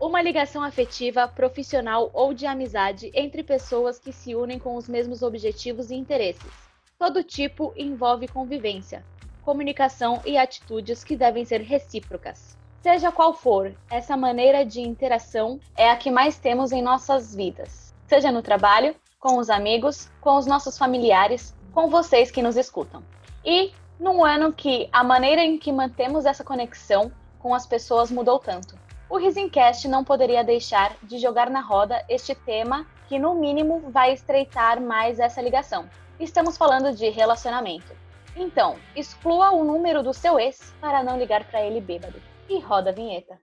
Uma ligação afetiva, profissional ou de amizade entre pessoas que se unem com os mesmos objetivos e interesses. Todo tipo envolve convivência, comunicação e atitudes que devem ser recíprocas. Seja qual for, essa maneira de interação é a que mais temos em nossas vidas, seja no trabalho, com os amigos, com os nossos familiares, com vocês que nos escutam. E num ano que a maneira em que mantemos essa conexão com as pessoas mudou tanto. O Risencast não poderia deixar de jogar na roda este tema que, no mínimo, vai estreitar mais essa ligação. Estamos falando de relacionamento. Então, exclua o número do seu ex para não ligar para ele bêbado. E roda a vinheta.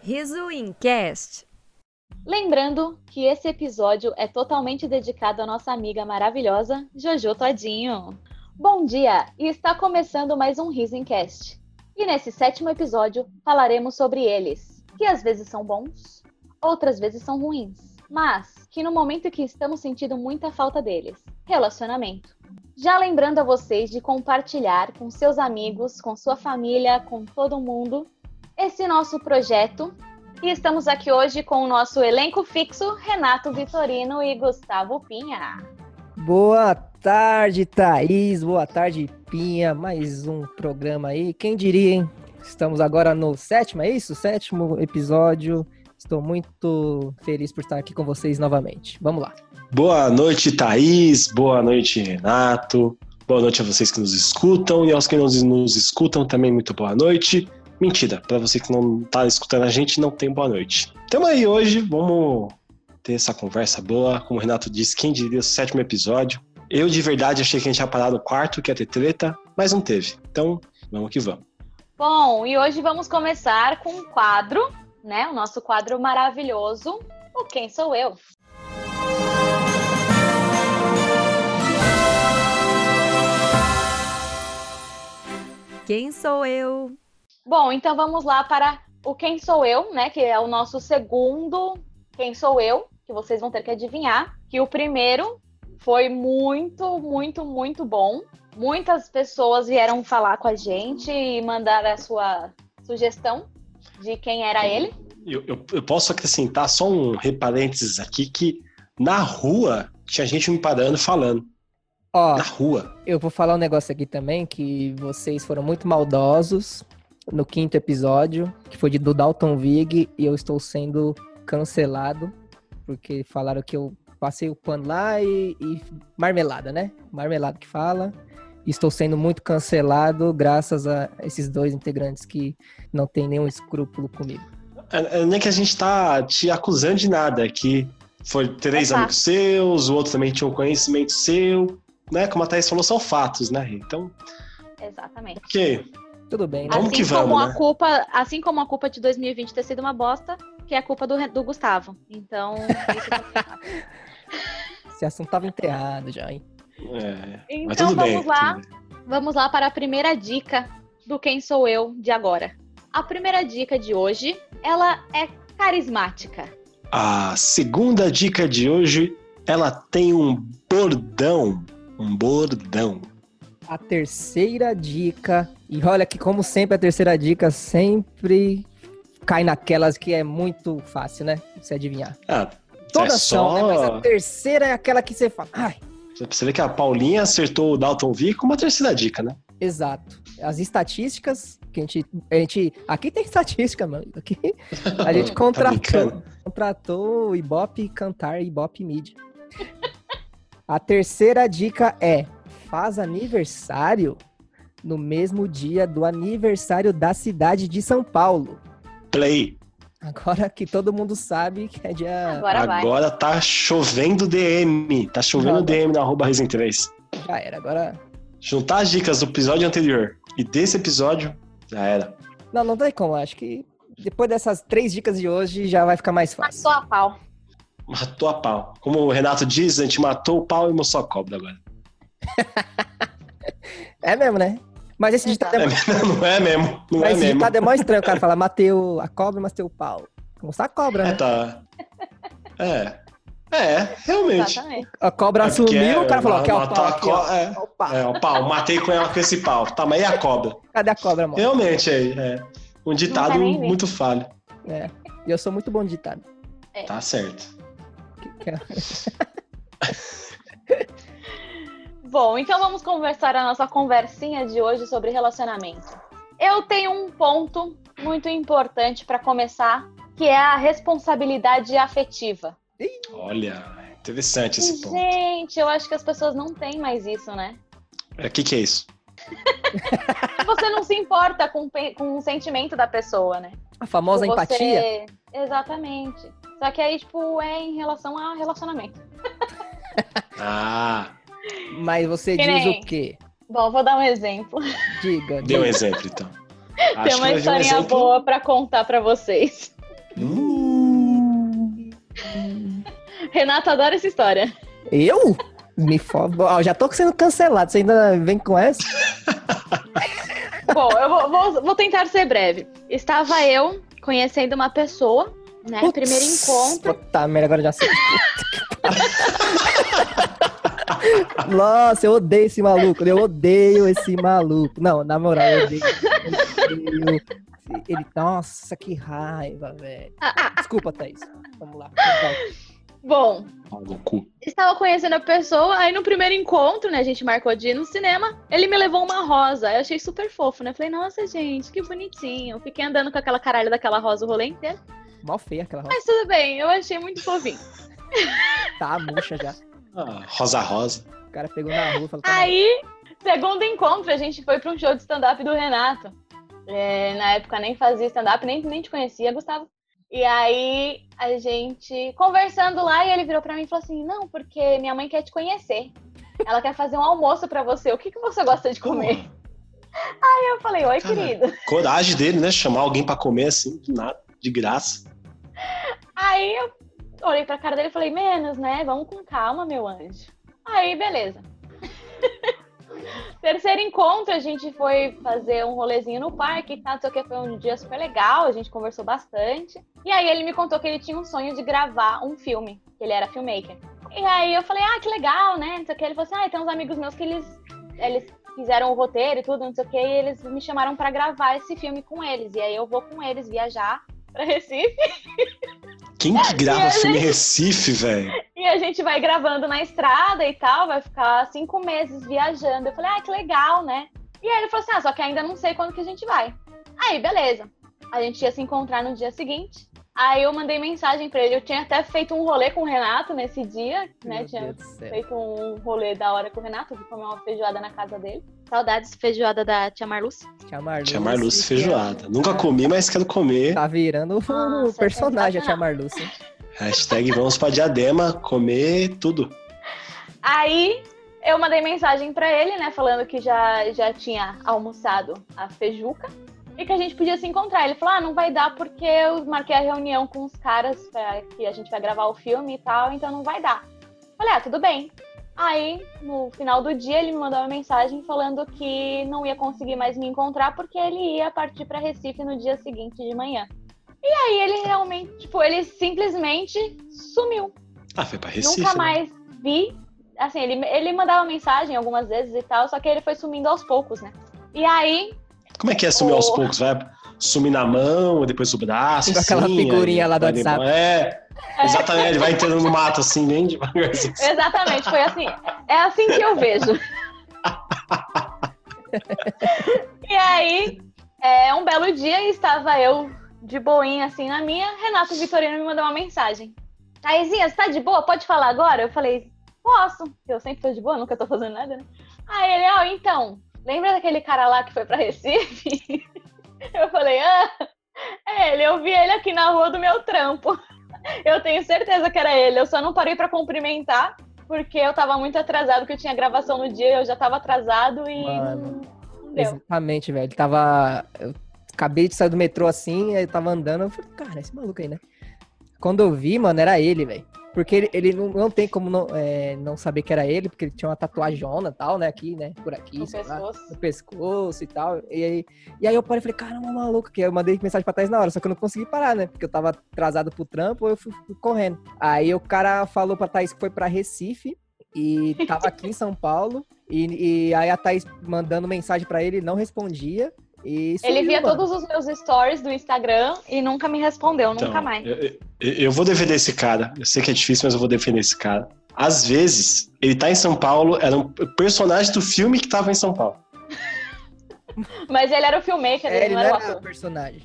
Riso Incast. Lembrando que esse episódio é totalmente dedicado à nossa amiga maravilhosa Jojo Todinho. Bom dia! E está começando mais um Riso Incast. E nesse sétimo episódio falaremos sobre eles, que às vezes são bons, outras vezes são ruins, mas que no momento que estamos sentindo muita falta deles, relacionamento. Já lembrando a vocês de compartilhar com seus amigos, com sua família, com todo mundo esse nosso projeto. E estamos aqui hoje com o nosso elenco fixo, Renato Vitorino e Gustavo Pinha. Boa tarde, Thaís. Boa tarde, Pinha. Mais um programa aí. Quem diria, hein? Estamos agora no sétimo, é isso? Sétimo episódio. Estou muito feliz por estar aqui com vocês novamente. Vamos lá. Boa noite, Thaís. Boa noite, Renato. Boa noite a vocês que nos escutam e aos que não nos escutam também, muito boa noite. Mentira, para você que não tá escutando a gente, não tem boa noite. Tamo aí hoje, vamos ter essa conversa boa. Como o Renato disse, quem diria o sétimo episódio. Eu de verdade achei que a gente ia parar no quarto, que ia ter treta, mas não teve. Então, vamos que vamos. Bom, e hoje vamos começar com um quadro, né? O nosso quadro maravilhoso, o Quem Sou Eu? Quem sou eu? Bom, então vamos lá para o Quem Sou Eu, né? Que é o nosso segundo Quem Sou Eu, que vocês vão ter que adivinhar. Que o primeiro foi muito, muito, muito bom. Muitas pessoas vieram falar com a gente e mandar a sua sugestão de quem era ele. Eu, eu, eu posso acrescentar só um reparênteses aqui que na rua tinha gente me parando falando. Ó, Na rua. eu vou falar um negócio aqui também que vocês foram muito maldosos no quinto episódio, que foi de do Dalton Vig, e eu estou sendo cancelado porque falaram que eu passei o pano lá e, e marmelada, né? Marmelada que fala. E estou sendo muito cancelado graças a esses dois integrantes que não tem nenhum escrúpulo comigo. É, é, nem que a gente tá te acusando de nada, é que foi três É amigos seus, o outro também tinha um conhecimento seu, né? Como a Thaís falou, são fatos, né? Então, Exatamente. ok. Tudo bem, né? Vamos assim que vamos, como a né? culpa, assim como a culpa de 2020 ter sido uma bosta, que é a culpa do, do Gustavo. Então, isso certo. Esse assunto tava enterrado já, hein? É, mas então tudo bem. vamos lá, vamos lá para a primeira dica do quem sou eu de agora. A primeira dica de hoje, ela é carismática. A segunda dica de hoje, ela tem um bordão. Um bordão. A terceira dica, e olha que como sempre a terceira dica sempre cai naquelas que é muito fácil, né? Você adivinhar. Ah, Todas é são, né? Mas só... a terceira é aquela que você fala. Ai, Você vê que a Paulinha acertou o Dalton V com uma terceira dica, né? exato. As estatísticas que a gente, a gente aqui tem estatística, mano. Aqui a gente Tá contratou, brincando? contratou o Ibope Cantar e Ibope Mídia. A terceira dica é: faz aniversário no mesmo dia do aniversário da cidade de São Paulo. Play. Agora que todo mundo sabe que é dia. Agora, vai. Agora tá chovendo DM. Tá chovendo Não, DM na arroba Resen 3. Já era. Agora. Juntar as dicas do episódio anterior e desse episódio, já era. Não, não tem como. Acho que depois dessas três dicas de hoje já vai ficar mais fácil. Matou a pau. Matou a pau. Como o Renato diz, a gente matou o pau e mostrou a cobra agora. É mesmo, né? Mas esse ditado é. Não é mesmo. Não mas é esse mesmo. ditado é mó estranho. O cara fala, mateu a cobra, mas teu pau. Mostrar a cobra, É, né? tá. É. É, realmente. Exatamente. A cobra É porque sumiu, o cara falou, ela quer o pau aqui, ó. é. O pau. É, o pau, matei com ela com esse pau. Tá, mas e a cobra? Cadê a cobra, mano? Realmente, é, é um ditado muito falho. É. E eu sou muito bom de ditado. Tá certo. Que- que- Bom, então vamos conversar a nossa conversinha de hoje sobre relacionamento. Eu tenho um ponto muito importante para começar, que é a responsabilidade afetiva. Olha, interessante esse ponto. Gente, eu acho que as pessoas não têm mais isso, né? O que, que é isso? Você não se importa com, com o sentimento da pessoa, né? A famosa Você- empatia. Exatamente. Só que aí, tipo, é em relação a relacionamento. Ah, Mas você Que diz nem- o quê? Bom, vou dar um exemplo. Diga. dê um exemplo então. Tem Acho uma que vai vir um historinha exemplo. boa pra contar pra vocês. Hum, Renato adora essa história. Eu? Me foda. Ó, já tô sendo cancelado. Você ainda vem com essa? Bom, eu vou, vou- vou tentar ser breve. Estava eu conhecendo uma pessoa, né? Putz. Primeiro encontro. Puta merda, agora já sei. Nossa, eu odeio esse maluco. Eu odeio esse maluco. Não, na moral, eu odeio. eu odeio. Ele, nossa, que raiva, velho. Desculpa, Thaís. Vamos lá. Bom, estava conhecendo a pessoa, aí no primeiro encontro, né? A gente marcou de ir no cinema. Ele me levou uma rosa. Eu achei super fofo, né? Falei, nossa, gente, que bonitinho. Fiquei andando com aquela caralho daquela rosa o rolê inteiro. Mal feia aquela rosa. Mas tudo bem, eu achei muito fofinho. Tá murcha já. Ah, rosa rosa. O cara pegou na rua e falou: tá. Aí, segundo encontro, a gente foi para um show de stand-up do Renato. É, na época nem fazia stand-up, nem, nem te conhecia, Gustavo. E aí, a gente conversando lá, e ele virou pra mim e falou assim: Não, porque minha mãe quer te conhecer. Ela quer fazer um almoço pra você. O que, que você gosta de comer? Aí eu falei: Oi, Cara. querido. Coragem dele, né? Chamar alguém pra comer assim, do nada, de graça. Aí eu olhei pra cara dele e falei: Menos, né? Vamos com calma, meu anjo. Aí, beleza. Terceiro encontro, a gente foi fazer um rolezinho no parque sei o que, foi um dia super legal, a gente conversou bastante. E aí ele me contou que ele tinha um sonho de gravar um filme, que ele era filmmaker. E aí eu falei, ah, que legal, né? Não sei o que. Ele falou assim, ah, tem uns amigos meus que eles, eles fizeram o roteiro e tudo, não sei o que, e eles me chamaram pra gravar esse filme com eles. E aí eu vou com eles viajar pra Recife. Quem que grava filme em gente- Recife, velho? E a gente vai gravando na estrada e tal, vai ficar cinco meses viajando. Eu falei, ah, que legal, né? E aí ele falou assim: ah, só que ainda não sei quando que a gente vai. Aí, beleza. A gente ia se encontrar no dia seguinte. Aí eu mandei mensagem pra ele. Eu tinha até feito um rolê com o Renato nesse dia, né? Meu Tinha feito um rolê da hora com o Renato, fui comer uma feijoada na casa dele. Saudades, feijoada da tia Marluce. Tia Marluce. Tia Marluce feijoada. é- Nunca comi, mas quero comer. Tá virando o Nossa, personagem, a Tia. Marluce. Hashtag vamos pra Diadema comer tudo. Aí eu mandei mensagem pra ele, né, falando que já, já tinha almoçado a feijuca e que a gente podia se encontrar. Ele falou: ah, não vai dar porque eu marquei a reunião com os caras pra que a gente vai gravar o filme e tal, então não vai dar. Falei: ah, tudo bem. Aí, no final do dia, ele me mandou uma mensagem falando que não ia conseguir mais me encontrar porque ele ia partir pra Recife no dia seguinte de manhã. E aí ele realmente, tipo, ele simplesmente sumiu. Ah, foi pra Recife. Nunca né? mais vi. Assim, ele, ele mandava mensagem algumas vezes e tal, só que ele foi sumindo aos poucos, né? E aí, Como é que é sumir aos Oh. poucos? Vai sumir na mão, depois o braço. Com aquela assim, figurinha aí lá do WhatsApp. depois- É, exatamente. Ele vai entrando no mato assim, bem devagarzinho. exatamente, foi assim. É assim que eu vejo. e aí, é, um belo dia, estava eu de boinha assim na minha, Renato Vitorino me mandou uma mensagem. Taizinha, você tá de boa? Pode falar agora? Eu falei, posso. Eu sempre tô de boa, nunca tô fazendo nada, né? Aí ele, ó, então, lembra daquele cara lá que foi pra Recife? Eu falei, ah, é ele, eu vi ele aqui na rua do meu trampo. Eu tenho certeza que era ele, eu só não parei pra cumprimentar, porque eu tava muito atrasado, porque eu tinha gravação no dia, eu já tava atrasado e Mano. não, deu. Exatamente, velho. Ele tava. Eu acabei de sair do metrô assim, aí tava andando. Eu falei, cara, esse maluco aí, né? Quando eu vi, mano, era ele, velho. Porque ele, ele não, não tem como não, é, não saber que era ele, porque ele tinha uma tatuajona e tal, né? Aqui, né? Por aqui, No sei lá, pescoço. no pescoço e tal. E aí, e aí eu parei e falei, caramba, maluco, que eu mandei mensagem pra trás na hora, só que eu não consegui parar, né? Porque eu tava atrasado pro trampo, eu fui, fui correndo. Aí o cara falou pra Thaís que foi pra Recife e tava aqui em São Paulo. E, e aí a Thaís mandando mensagem pra ele, não respondia. E Ele via mano. todos os meus stories do Instagram e nunca me respondeu, Então, nunca mais. Eu, eu- vou defender esse cara. Eu sei que é difícil, mas eu vou defender esse cara. Às vezes, ele tá em São Paulo, era um personagem do filme que tava em São Paulo. Mas ele era o filmmaker, É, ele não era o era ator. personagem.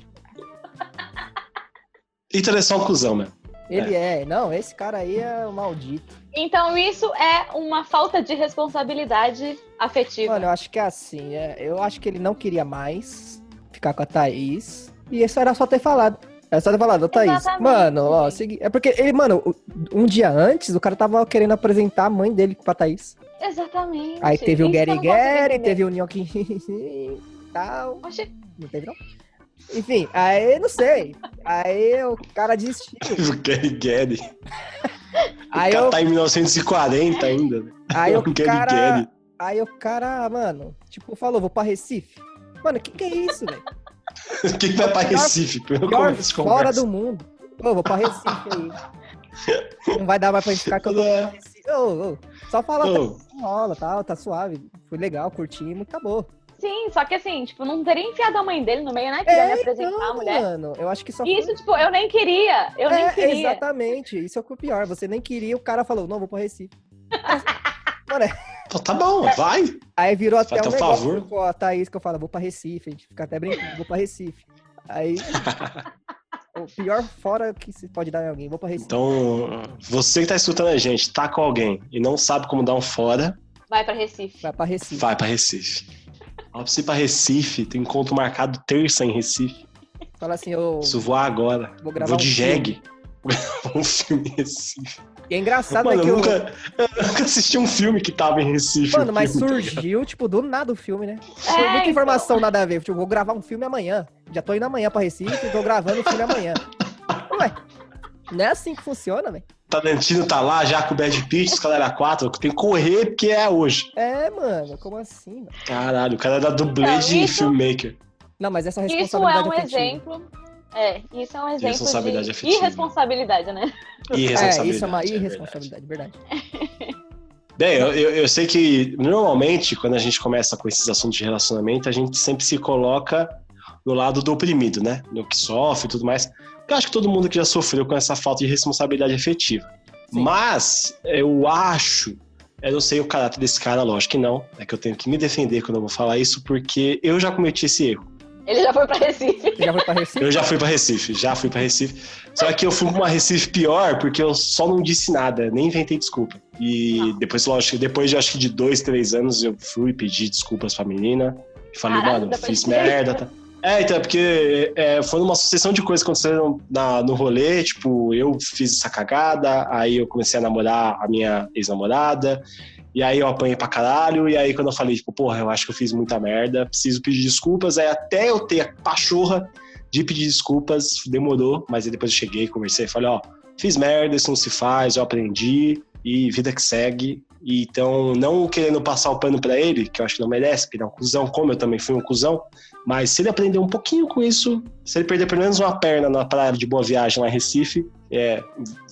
Então ele é só um cuzão, mesmo. Ele é. Não, esse cara aí é o maldito. Então isso é uma falta de responsabilidade afetiva. Mano, eu acho que é assim. é, eu acho que ele não queria mais ficar com a Thaís. E isso era só ter falado. Era só ter falado, ô Thaís. Exatamente. Mano, ó, segui... é porque ele, mano, o- um dia antes, o cara tava querendo apresentar a mãe dele pra Thaís. Exatamente. Aí teve o Isso eu Gary Gary, teve o Nhoque e tal. Oxi, Não teve, não? Enfim, aí não sei. Aí o cara desistiu. O Gary Gary. Aí o cara eu, tá em 1940 ainda. né? aí o Gary cara. Gary. Aí o cara, mano, tipo, falou, vou pra Recife. Mano, que que é isso, velho? Quem vai pra Recife? Pior de fora do mundo. Ô, vou pra Recife aí. Não vai dar mais pra gente ficar com É. Recife. Ô, ô, só fala, tá, Ô, rola, tal, tá suave. Foi legal, curtimos, acabou. Sim, só que assim, tipo, não teria enfiado a mãe dele no meio, né? Queria me apresentar a então, mulher. mano, eu acho que só isso, tipo, eu nem queria. Eu nem é, queria. exatamente, isso é o que é o pior. Você nem queria, o cara falou, não, vou pra Recife. Mano, é- pô, tá bom, vai. aí virou até Faz um negócio favor. com a Thaís que eu falo, vou pra Recife, a gente fica até brincando, vou pra Recife. Aí, o pior fora que se pode dar em alguém, vou pra Recife. Então, você que tá escutando a gente, tá com alguém e não sabe como dar um fora, Vai pra Recife. Vai pra Recife. vai pra Recife. Ó, pra você ir pra Recife, tem encontro marcado terça em Recife. Fala assim, eu Preciso voar agora. vou gravar Vou um de filme. jegue. um filme em Recife. E é engraçado, Mano, né, que eu eu... nunca, eu nunca assisti um filme que tava em Recife. Mano, um mas filme, tá surgiu, tipo, do nada o filme, né? É, muita então. informação nada a ver. Tipo, vou gravar um filme amanhã. Já tô indo amanhã pra Recife e tô gravando o filme amanhã. Ué, não é assim que funciona, velho. Tarantino tá lá já com o Bad Pitt, Escalera 4. Tem que correr porque é hoje. É, mano, como assim? mano? Caralho, o cara é da dublê Não, de isso- filmmaker. Não, mas essa Isso é responsabilidade um afetiva. exemplo. É, isso é um exemplo Responsabilidade de afetiva. irresponsabilidade, né? Irresponsabilidade. É, isso é uma é verdade. irresponsabilidade, verdade. Bem, eu, eu, eu sei que normalmente, quando a gente começa com esses assuntos de relacionamento, a gente sempre se coloca no lado do oprimido, né? No que sofre e tudo mais. Eu acho que todo mundo que já sofreu com essa falta de responsabilidade afetiva. Sim. Mas eu acho, eu não sei o caráter desse cara, lógico que não. É que eu tenho que me defender quando eu vou falar isso, porque eu já cometi esse erro. Ele já foi pra Recife. Você já foi pra Recife? Eu já fui pra Recife, já fui pra Recife. Só que eu fui pra uma Recife pior porque eu só não disse nada, nem inventei desculpa. E depois, lógico, depois de acho que de dois, três anos, eu fui pedir desculpas pra menina. Falei, Caraca, mano, fiz merda. Tá. É, então, é porque é, foi uma sucessão de coisas que aconteceram na, no rolê. Tipo, eu fiz essa cagada, aí eu comecei a namorar a minha ex-namorada. E aí eu apanhei pra caralho, e aí quando eu falei, tipo, porra, eu acho que eu fiz muita merda, preciso pedir desculpas, aí até eu ter a pachorra de pedir desculpas, demorou, mas aí depois eu cheguei, conversei, falei, ó, fiz merda, isso não se faz, eu aprendi, e vida que segue. E então, não querendo passar o pano pra ele, que eu acho que não merece, porque ele é um cuzão, como eu também fui um cuzão, mas se ele aprender um pouquinho com isso, se ele perder pelo menos uma perna na praia de Boa Viagem lá em Recife, é,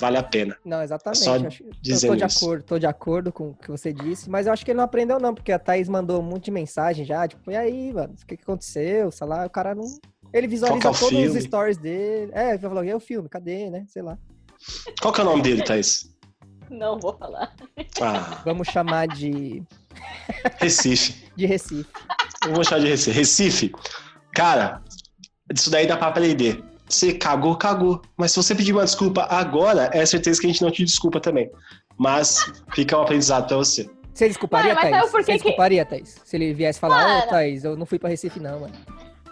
vale a pena. Não, exatamente. Só acho- eu tô dizendo de isso. acordo, tô de acordo com o que você disse, mas eu acho que ele não aprendeu, não, porque a Thaís mandou um monte de mensagem já, tipo, e aí, mano, o que, que aconteceu? Sei lá, o cara não. Ele visualiza é o todos os filme? stories dele. É, ele falou, e o filme? Cadê, né? Sei lá. Qual que é o nome dele, Thaís? Não vou falar. Ah, Vamos chamar de, Recife. de Recife. Eu vou chamar de Recife. Recife, cara, isso daí dá pra aprender. Você cagou, cagou. Mas se você pedir uma desculpa agora, é certeza que a gente não te desculpa também. Mas fica um aprendizado pra você. Você desculparia, Mano, mas Thaís? sabe por que Você que- desculparia, Thaís? Se ele viesse falar, ô, Mano. Thaís, eu não fui pra Recife, não, mano.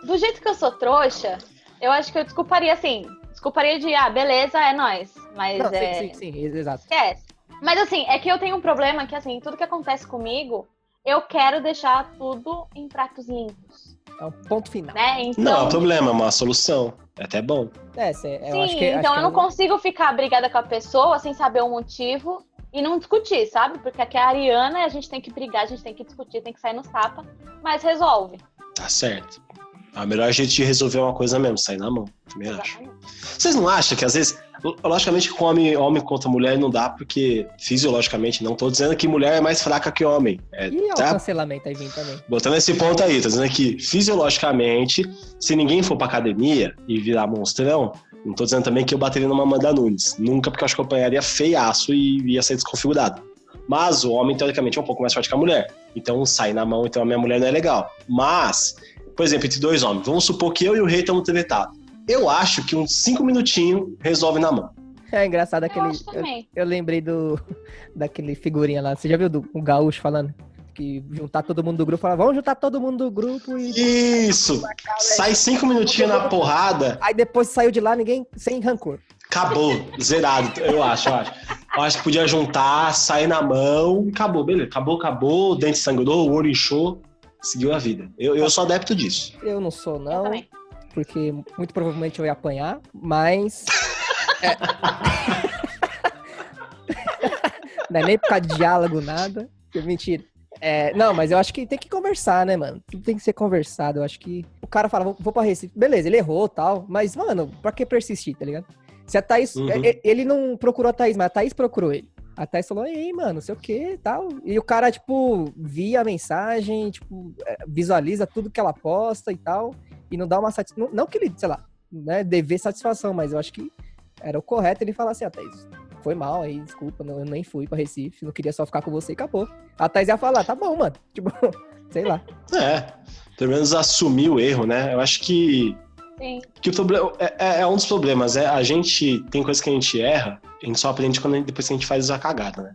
Do jeito que eu sou trouxa, eu acho que eu desculparia assim. Desculparia de, ah, beleza, é nóis. Mas Não, é. sim, sim, sim, exato. Esquece. Mas assim, é que eu tenho um problema que, assim, tudo que acontece comigo, eu quero deixar tudo em pratos limpos, É um ponto final. né? Então, Não, é um problema, é uma solução. É até bom. É, cê- eu Sim, acho que. acho então que eu não consigo ficar brigada com a pessoa sem saber o motivo e não discutir, sabe? Porque aqui é a Ariana, a gente tem que brigar, a gente tem que discutir, tem que sair nos tapas, mas resolve. Tá certo. A melhor jeito de resolver uma coisa mesmo, sair na mão. Também acho. Vocês não acham que às vezes, logicamente, com homem, homem contra mulher não dá, porque fisiologicamente, não tô dizendo que mulher é mais fraca que homem. É, E o tá cancelamento aí vindo também. botando esse ponto aí, tô dizendo que fisiologicamente, se ninguém for pra academia e virar monstrão, não tô dizendo também que eu bateria numa Amanda Nunes. Nunca, porque eu acho que eu apanharia feiaço e ia ser desconfigurado. Mas o homem, teoricamente, é um pouco mais forte que a mulher. Então sai na mão, então a minha mulher não é legal. Mas, por exemplo, entre dois homens, vamos supor que eu e o rei estamos tretados. Eu acho que uns cinco minutinhos resolve na mão. É engraçado Eu aquele. acho Eu, também. eu lembrei do. Daquele figurinha lá. Você já viu do o Gaúcho falando? Que juntar todo mundo do grupo, falar, vamos juntar todo mundo do grupo e. Isso! Sai cinco minutinhos na porrada, Aí depois saiu de lá, ninguém sem rancor. acabou, zerado, eu acho, eu acho. Eu acho que podia juntar, sair na mão, acabou, beleza. Acabou, acabou, o dente sangrou, o olho inchou, seguiu a vida. Eu, eu sou adepto disso. Eu não sou, não, porque muito provavelmente eu ia apanhar, mas. é. não é nem por causa de diálogo, nada. Mentira. É, não, mas eu acho que tem que conversar, né, mano? Tudo tem que ser conversado. Eu acho que o cara fala, vou, vou pra Recife. Beleza, ele errou tal, mas, mano, pra que persistir, tá ligado? Se a Thaís. Uhum. e- Ele não procurou a Thaís, mas a Thaís procurou ele. A falou, ei, mano, não sei o que tal. E o cara, tipo, via a mensagem, tipo, é, visualiza tudo que ela posta e tal. E não dá uma satisfação. Não, que ele, sei lá, né, dever satisfação, mas eu acho que era o correto ele falar assim, ah, Thaís, foi mal aí, desculpa, não, eu nem fui pra Recife, não queria só ficar com você e acabou. A Thaís ia falar, tá bom, mano. Tipo, sei lá. É, pelo menos assumir o erro, né? Eu acho que Sim. Que o problema é, é- é um dos problemas, é a gente tem coisas que a gente erra, a gente só aprende quando depois que a gente faz a cagada, né?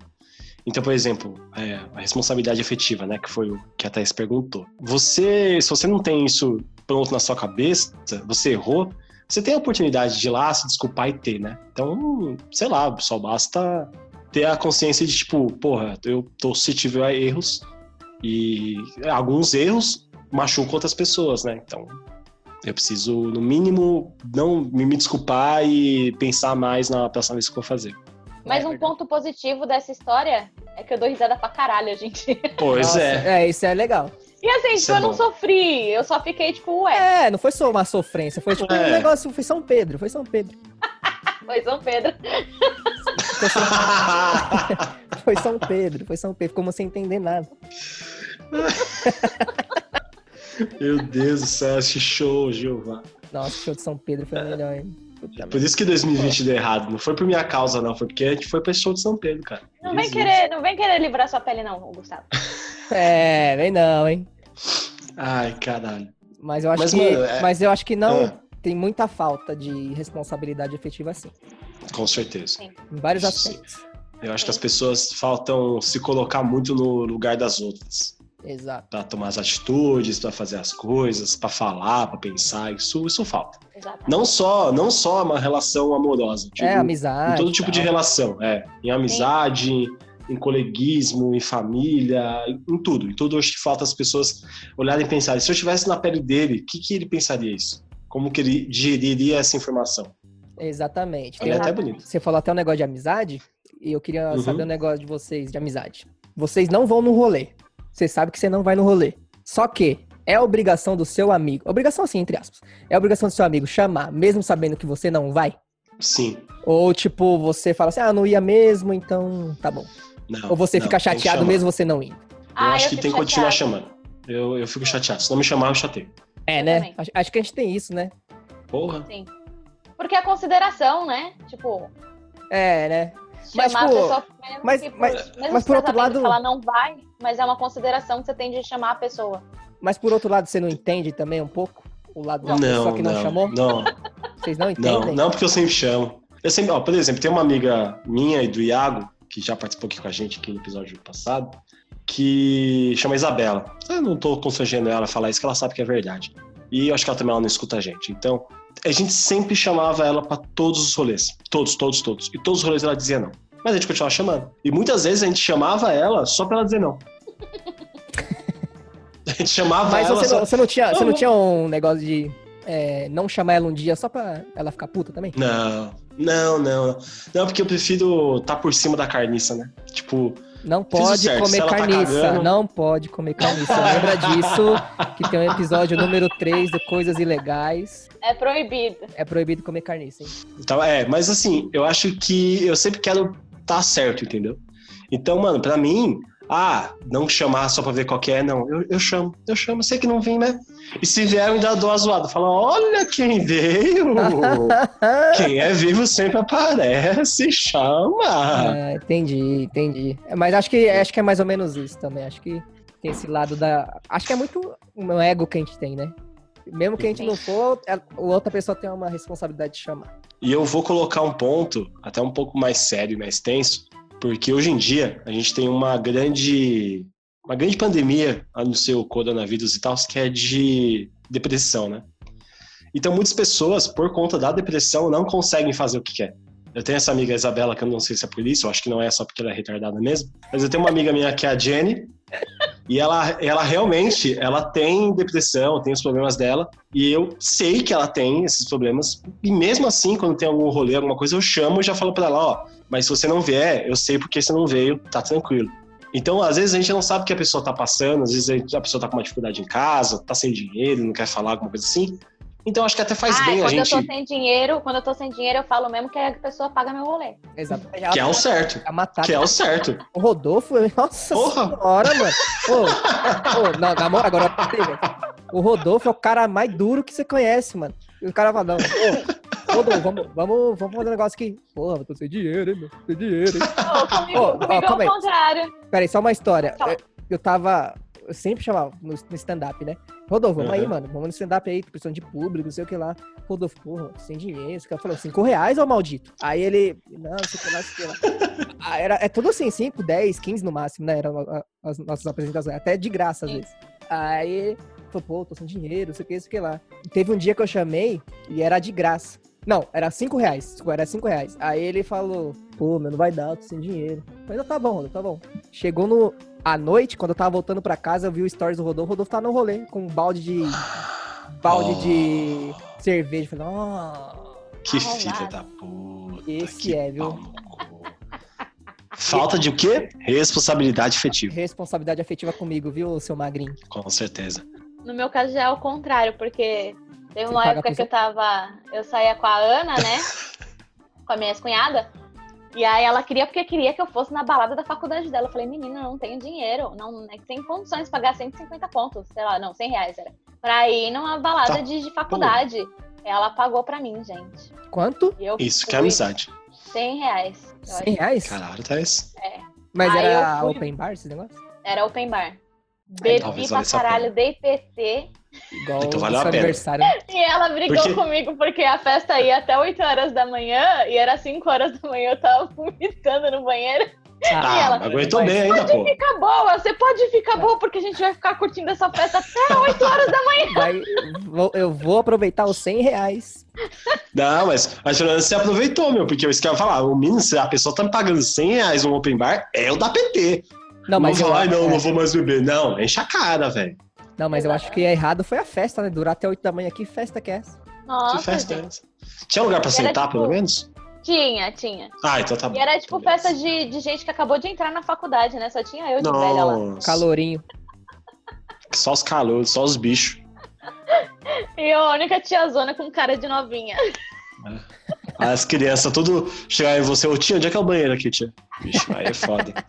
Então, por exemplo, é, a responsabilidade efetiva, né, que foi o que a Thais perguntou. Você, se você não tem isso pronto na sua cabeça, você errou, você tem a oportunidade de ir lá se desculpar e ter, né? Então, sei lá, só basta ter a consciência de tipo, porra, eu tô suscetível a erros e alguns erros machucam outras pessoas, né? Então, eu preciso, no mínimo, não me, me desculpar e pensar mais na próxima vez que eu for fazer. Mas É um ponto positivo dessa história é que eu dou risada pra caralho, gente. Pois Nossa, é. É, isso é legal. E assim, Isso tipo, é eu não sofri, eu só fiquei tipo, ué, É, não foi só uma sofrência, foi tipo É. um negócio, foi São Pedro, foi São Pedro. foi São Pedro. Foi São Pedro, foi São Pedro, como sem entender nada. Meu Deus do céu, esse show, Jeová. Nossa, o show de São Pedro foi o melhor, hein? Puta Por isso que 2020 deu errado. Não foi por minha causa, não. Foi porque a gente foi pra esse show de São Pedro, cara. Não vem querer, não vem querer livrar sua pele não, Gustavo. É, vem não, hein? Ai, caralho. Mas eu acho Mas, que, mano, é- mas eu acho que não Ah. tem muita falta de responsabilidade efetiva assim, Com certeza. em vários Sim. aspectos. Eu acho que as pessoas faltam se colocar muito no lugar das outras. Exato. Pra tomar as atitudes, pra fazer as coisas, pra falar, pra pensar. Isso, isso falta. Exato. Não só, não só uma relação amorosa. digo, é amizade. Em todo tipo de tal. relação, é. Em amizade, em coleguismo, em família, em tudo. Em tudo, acho que falta as pessoas olharem e pensarem. Se eu estivesse na pele dele, o que, que ele pensaria isso? Como que ele digeriria essa informação? Exatamente. Seria Tem- até bonito. Você falou até um negócio de amizade, e eu queria Uhum. saber um negócio de vocês de amizade. Vocês não vão no rolê. Você sabe que você não vai no rolê. Só que é obrigação do seu amigo, obrigação assim, entre aspas, é obrigação do seu amigo chamar, mesmo sabendo que você não vai? Sim. Ou tipo, você fala assim, ah, não ia mesmo, então tá bom. Não, Ou você não, fica que chateado mesmo você não indo. Eu Ah, acho que fico tem que continuar chamando. Eu, eu fico chateado. Se não me chamar, eu chateio. É, Eu né? também. Acho, acho que a gente tem isso, né? Porra. Sim. Porque a consideração, né? Tipo, É, né? Chamar Mas, a tipo, pessoa mesmo mas- que por, mas- mesmo mas mas por outro lado- que ela não vai, mas é uma consideração que você tem de chamar a pessoa. Mas por outro lado, você não entende também um pouco o lado da Não, pessoa que não, não, chamou? não, Vocês não não, entendem? não, porque eu sempre chamo. Eu sempre, ó, por exemplo, tem uma amiga minha e do Iago, que já participou aqui com a gente aqui no episódio passado, que chama Isabela. Eu não tô constrangendo ela a falar isso, que ela sabe que é verdade. E eu acho que ela também ela não escuta a gente. Então, a gente sempre chamava ela pra todos os rolês. Todos, todos, todos. E todos os rolês ela dizia não. Mas a gente continuava chamando. E muitas vezes a gente chamava ela só pra ela dizer não. a gente chamava Mas ela você só... não, você, não tinha, você não Não. tinha um negócio de é, não chamar ela um dia só pra ela ficar puta também? Não, não, não. Não, porque eu prefiro estar tá por cima da carniça, né? Tipo, Não pode certo, comer tá carniça. cagando- não pode comer carniça. Lembra disso? Que tem um episódio número 3 de Coisas Ilegais. É proibido. É proibido comer carniça, hein? Então, é, mas assim, eu acho que eu sempre quero estar certo, entendeu? Então, mano, pra mim, ah, não chamar só pra ver qual que é, não. Eu, eu chamo, eu chamo, sei que não vim, né? E se vier, eu ainda dou a zoada. Fala, olha quem veio! quem é vivo sempre aparece, chama! Ah, entendi, entendi. É, Mas acho que, acho que é mais ou menos isso também. Acho que tem esse lado da. Acho que é muito um ego que a gente tem, né? Mesmo que a gente não for, a a outra pessoa tem uma responsabilidade de chamar. E eu vou colocar um ponto até um pouco mais sério, mais tenso, porque hoje em dia a gente tem uma grande uma grande pandemia no seu coronavírus e tal, que é de depressão, né? Então muitas pessoas, por conta da depressão, não conseguem fazer o que quer. Eu tenho essa amiga Isabela, que eu não sei se é por isso, eu acho que não é só porque ela é retardada mesmo, mas eu tenho uma amiga minha que é a Jenny, e ela, ela realmente, ela tem depressão, tem os problemas dela, e eu sei que ela tem esses problemas, e mesmo assim, quando tem algum rolê, alguma coisa, eu chamo e já falo pra ela, ó, mas se você não vier, eu sei porque você não veio, tá tranquilo. Então, às vezes a gente não sabe o que a pessoa tá passando, às vezes a pessoa tá com uma dificuldade em casa, tá sem dinheiro, não quer falar, alguma coisa assim. Então, acho que até faz ah, bem a quando gente... eu tô sem dinheiro, quando eu tô sem dinheiro, eu falo mesmo que a pessoa paga meu rolê. Exato. Que é o certo. Matar. Que é o certo. O Rodolfo, nossa Porra. senhora, mano. Ô, ô, não, na moral, agora. O Rodolfo é o cara mais duro que você conhece, mano. E o cara fala, não, ô, Rodolfo, vamos, vamos, vamos fazer um negócio aqui. Porra, eu tô sem dinheiro, hein, meu? Sem dinheiro, hein? Ô, comigo, Ô, ó, comigo calma é o contrário. Peraí, só uma história. Eu, eu tava. Eu sempre chamava no, no stand-up, né? Rodolfo, vamos aí, Uhum. mano. Vamos no stand-up aí, tô precisando de público, não sei o que lá. Rodolfo, porra, sem dinheiro. Esse cara falou, cinco reais, ô maldito. Aí ele, não, não sei o que lá, não sei o que lá. Ah, era, é tudo assim, 5, 10, 15 no máximo, né? Eram a- as nossas apresentações, até de graça às vezes. Aí falou, pô, tô sem dinheiro, não sei o que, não sei o que lá. Teve um dia que eu chamei e era de graça. Não, era 5 reais. Era 5 reais. Aí ele falou, pô, meu, não vai dar, eu tô sem dinheiro. Mas tá bom, Rodolfo, tá bom. Chegou no. À noite, quando eu tava voltando pra casa, eu vi o stories do Rodolfo. O Rodolfo tá no rolê com um balde de. balde Oh. de cerveja. Falei, ó. Que Arrombado. filha da puta. Esse que é, viu? Falta de o quê? Responsabilidade afetiva, responsabilidade afetiva comigo, viu, seu magrinho? com certeza. No meu caso já é o contrário, porque teve uma época a que eu tava. Eu saía com a Ana, né? com a minha ex-cunhada. E aí ela queria porque queria que eu fosse na balada da faculdade dela. Eu falei, menina, eu não tenho dinheiro. Não é que tem condições de pagar 150 pontos, sei lá, não, 100 reais era. Pra ir numa balada Tá. de, de faculdade. Ela pagou pra mim, gente. Quanto? Eu Isso que é amizade. 100 reais. eu 100 reais? Caralho, tá isso. Mas Aí era fui- open bar esse negócio? Era open bar. Bebi talvez pra caralho, dei PT. Igual Então valeu a pena. aniversário. E ela brigou Porque- comigo porque a festa ia até 8 horas da manhã e era 5 horas da manhã, eu tava vomitando no banheiro. Ah, ela- aguentou bem ainda, pô. Fica boa, você pode ficar boa porque a gente vai ficar curtindo essa festa até 8 horas da manhã. Vai- vou- eu vou aproveitar os 100 reais. Não, mas, mas pelo menos você aproveitou, meu, porque eu isso que eu ia falar. O mínimo, se a pessoa tá me pagando 100 reais no open bar, é o da PT. Não, mas não eu, vai, não, é, não vou mais beber. Não, enche a cara, velho. Não, mas eu acho que errado foi a festa, né? Durar até 8 da manhã. Que festa que é essa? Nossa, Que festa é gente. essa? Tinha lugar pra Era sentar, tipo- pelo menos? Tinha, tinha. Ah, então tá bom. E era tipo Beleza. festa de, de gente que acabou de entrar na faculdade, né? Só tinha eu de velha lá. Nossa, Calorinho. só os calores, só os bichos. E a única tiazona com cara de novinha. As crianças tudo chegar em você, ô tia, onde é que é o banheiro aqui, tia? Bicho, aí é foda.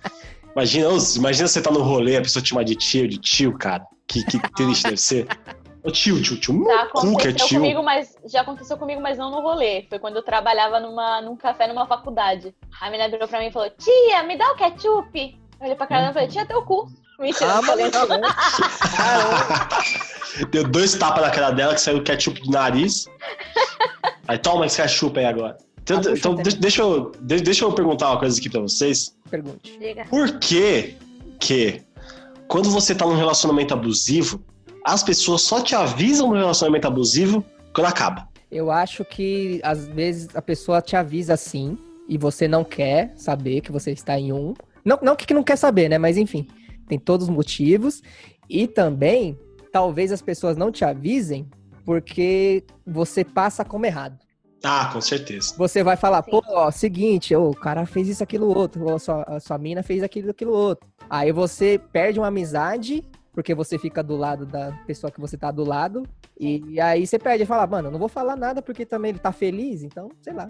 Imagina, imagina você tá no rolê, a pessoa te chamar de tio, de tio, cara. Que, que triste deve ser. Ô tio, tio, tio, Já cu que é aconteceu tio. comigo, mas já aconteceu comigo, mas não no rolê. Foi quando eu trabalhava numa, num café numa faculdade. A menina virou pra mim e falou: Tia, me dá o ketchup. Eu olhei pra cara dela e falei: Tia, teu cu. Mentira, Ah, não falei. Deu dois tapas na cara dela que saiu ketchup do nariz. Aí toma esse ketchup aí agora. Então, Ah, então, deixa, eu, de- deixa eu perguntar uma coisa aqui pra vocês. Pergunte. Diga. Por que que quando você tá num relacionamento abusivo, as pessoas só te avisam no relacionamento abusivo quando acaba? Eu acho que às vezes a pessoa te avisa assim e você não quer saber que você está em um. Não, não que não quer saber, né? Mas enfim, tem todos os motivos. E também, talvez as pessoas não te avisem porque você passa como errado. Ah, com certeza. Você vai falar, Sim. pô, ó, seguinte, ô, o cara fez isso, aquilo, outro, ou a sua, a sua mina fez aquilo, aquilo, outro. Aí você perde uma amizade, porque você fica do lado da pessoa que você tá do lado, e, aí você perde e fala, mano, eu não vou falar nada porque também ele tá feliz, então, sei lá.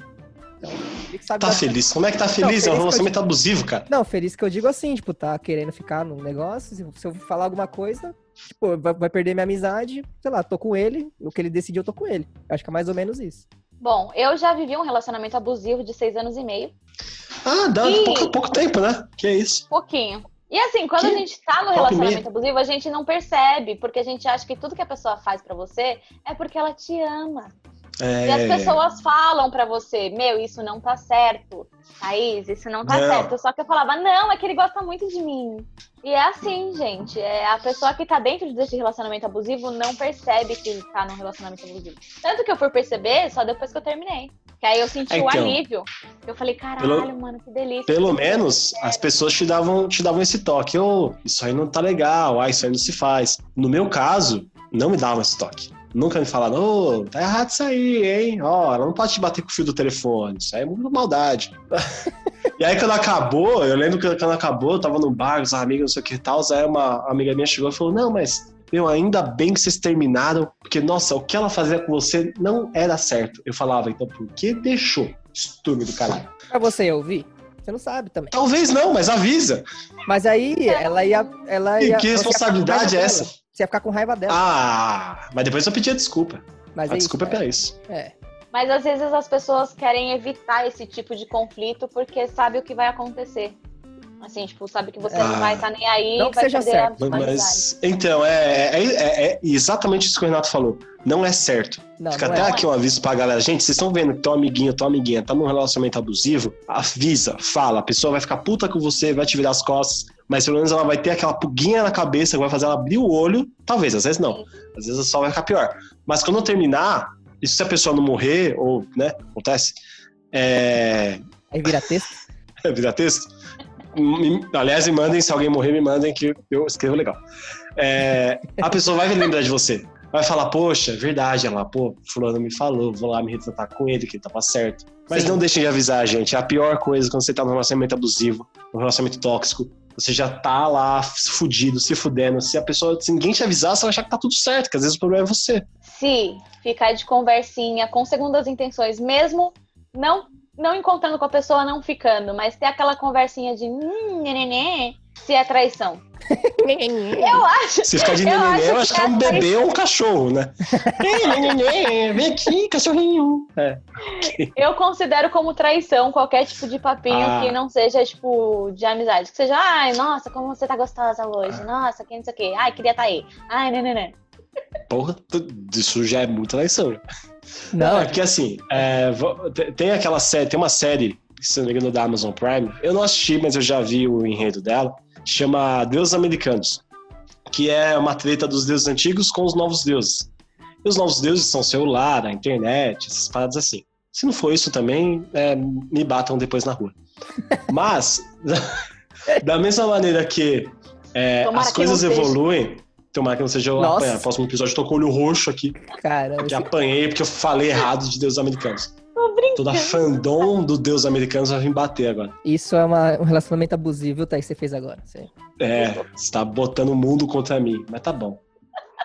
Então, Tá feliz. Como é que tá feliz? é um relacionamento abusivo, cara. Não, feliz que eu digo assim, tipo, tá querendo ficar num negócio, se, se eu falar alguma coisa, tipo, vai, vai perder minha amizade, sei lá, tô com ele, o que ele decidiu, eu tô com ele. Eu acho que é mais ou menos isso. Bom, eu já vivi um relacionamento abusivo de seis anos e meio. Ah, dá Ih. pouco, pouco tempo, né? Que é isso. Pouquinho. E assim, quando Que? a gente tá no relacionamento abusivo, a gente não percebe, porque a gente acha que tudo que a pessoa faz pra você é porque ela te ama. É... E as pessoas falam pra você, meu, isso não tá certo. Thaís, isso não tá Não. certo. Só que eu falava, não, é que ele gosta muito de mim. E é assim, gente. É a pessoa que tá dentro desse relacionamento abusivo não percebe que tá num relacionamento abusivo. Tanto que eu fui perceber só depois que eu terminei. Que aí eu senti o Então. alívio. Eu falei, caralho, Pelo- mano, que delícia. Pelo Que menos as pessoas te davam, te davam esse toque. Ô, isso aí não tá legal, ah, isso aí não se faz. No meu caso, não me davam esse toque. Nunca me falaram, ô, tá errado isso aí, hein? Ó, ela não pode te bater com o fio do telefone, isso aí é muito maldade. e aí quando acabou, eu lembro que quando acabou, eu tava no bar com os amigos, não sei o que e tal, aí uma amiga minha chegou e falou, não, mas, meu, ainda bem que vocês terminaram, porque, nossa, o que ela fazia com você não era certo. Eu falava, então por que deixou? Estúpido do caralho. Pra você ouvir, você não sabe também. Talvez não, mas avisa. Mas aí, ela ia... Ela E ia que ficar com responsabilidade é essa? Você ia ficar com raiva dela. Ah, mas depois eu pedia desculpa. mas A é desculpa é isso, pra isso. é. Mas às vezes as pessoas querem evitar esse tipo de conflito porque sabe o que vai acontecer. Assim, tipo, sabe que você Ah. não vai estar nem aí Não que vai seja perder certo. Mas, então, é, é, é- é exatamente isso que o Renato falou. Não é certo. Não, Fica não até é. aqui um aviso pra galera. Gente, vocês estão vendo que teu amiguinho, tua amiguinha tá num relacionamento abusivo? Avisa, fala. A pessoa vai ficar puta com você, vai te virar as costas, mas pelo menos ela vai ter aquela pulguinha na cabeça que vai fazer ela abrir o olho. Talvez, às vezes não. Às vezes só vai ficar pior. Mas quando terminar, isso se a pessoa não morrer, ou, né, acontece, é. Aí vira texto. Vira texto? Me- aliás, me mandem, se alguém morrer, me mandem que eu escrevo legal. É, a pessoa vai lembrar de você. Vai falar, poxa, é verdade, ela, pô, fulano me falou, vou lá me retratar com ele, que ele tava certo. Mas Sim. não deixem de avisar, gente. É a pior coisa quando você tá num relacionamento abusivo, num relacionamento tóxico. Você já tá lá fudido, se fudendo. Se a pessoa, se ninguém te avisar, você vai achar que tá tudo certo, que às vezes o problema é você. Se ficar de conversinha com segundas intenções, mesmo não, não encontrando com a pessoa, não ficando, mas ter aquela conversinha de hum, nenê, se é traição. Eu acho. Se ficar de Eu neném, acho eu acho que é um bebê ou um cachorro, né? Ei, neném, vem aqui, cachorrinho. É. Eu considero como traição qualquer tipo de papinho Ah. que não seja, tipo, de amizade. Que seja, ai, nossa, como você tá gostosa hoje. Ah. Nossa, que não sei o quê. Ai, queria estar aí. Ai, não, não, não. Porra, isso já é muita traição. Não, É porque assim, é, tem aquela série, tem uma série, se não me engano, da Amazon Prime. Eu não assisti, mas eu já vi o enredo dela. Chama Deuses Americanos. Que é uma treta dos deuses antigos com os novos deuses. E os novos deuses são o celular, a internet, essas paradas assim. Se não for isso também, é, me batam depois na rua. Mas, da mesma maneira que é, as que coisas seja. evoluem, tomara que não seja eu Nossa. apanhar. Próximo episódio, eu tô com o olho roxo aqui. cara, Que esse- apanhei porque eu falei errado de deuses americanos. Toda fandom do deus americanos vai vir bater agora. isso é uma- um relacionamento abusivo, viu, Thaís, que você fez agora. Você- É, você tá botando o mundo contra mim, mas tá bom.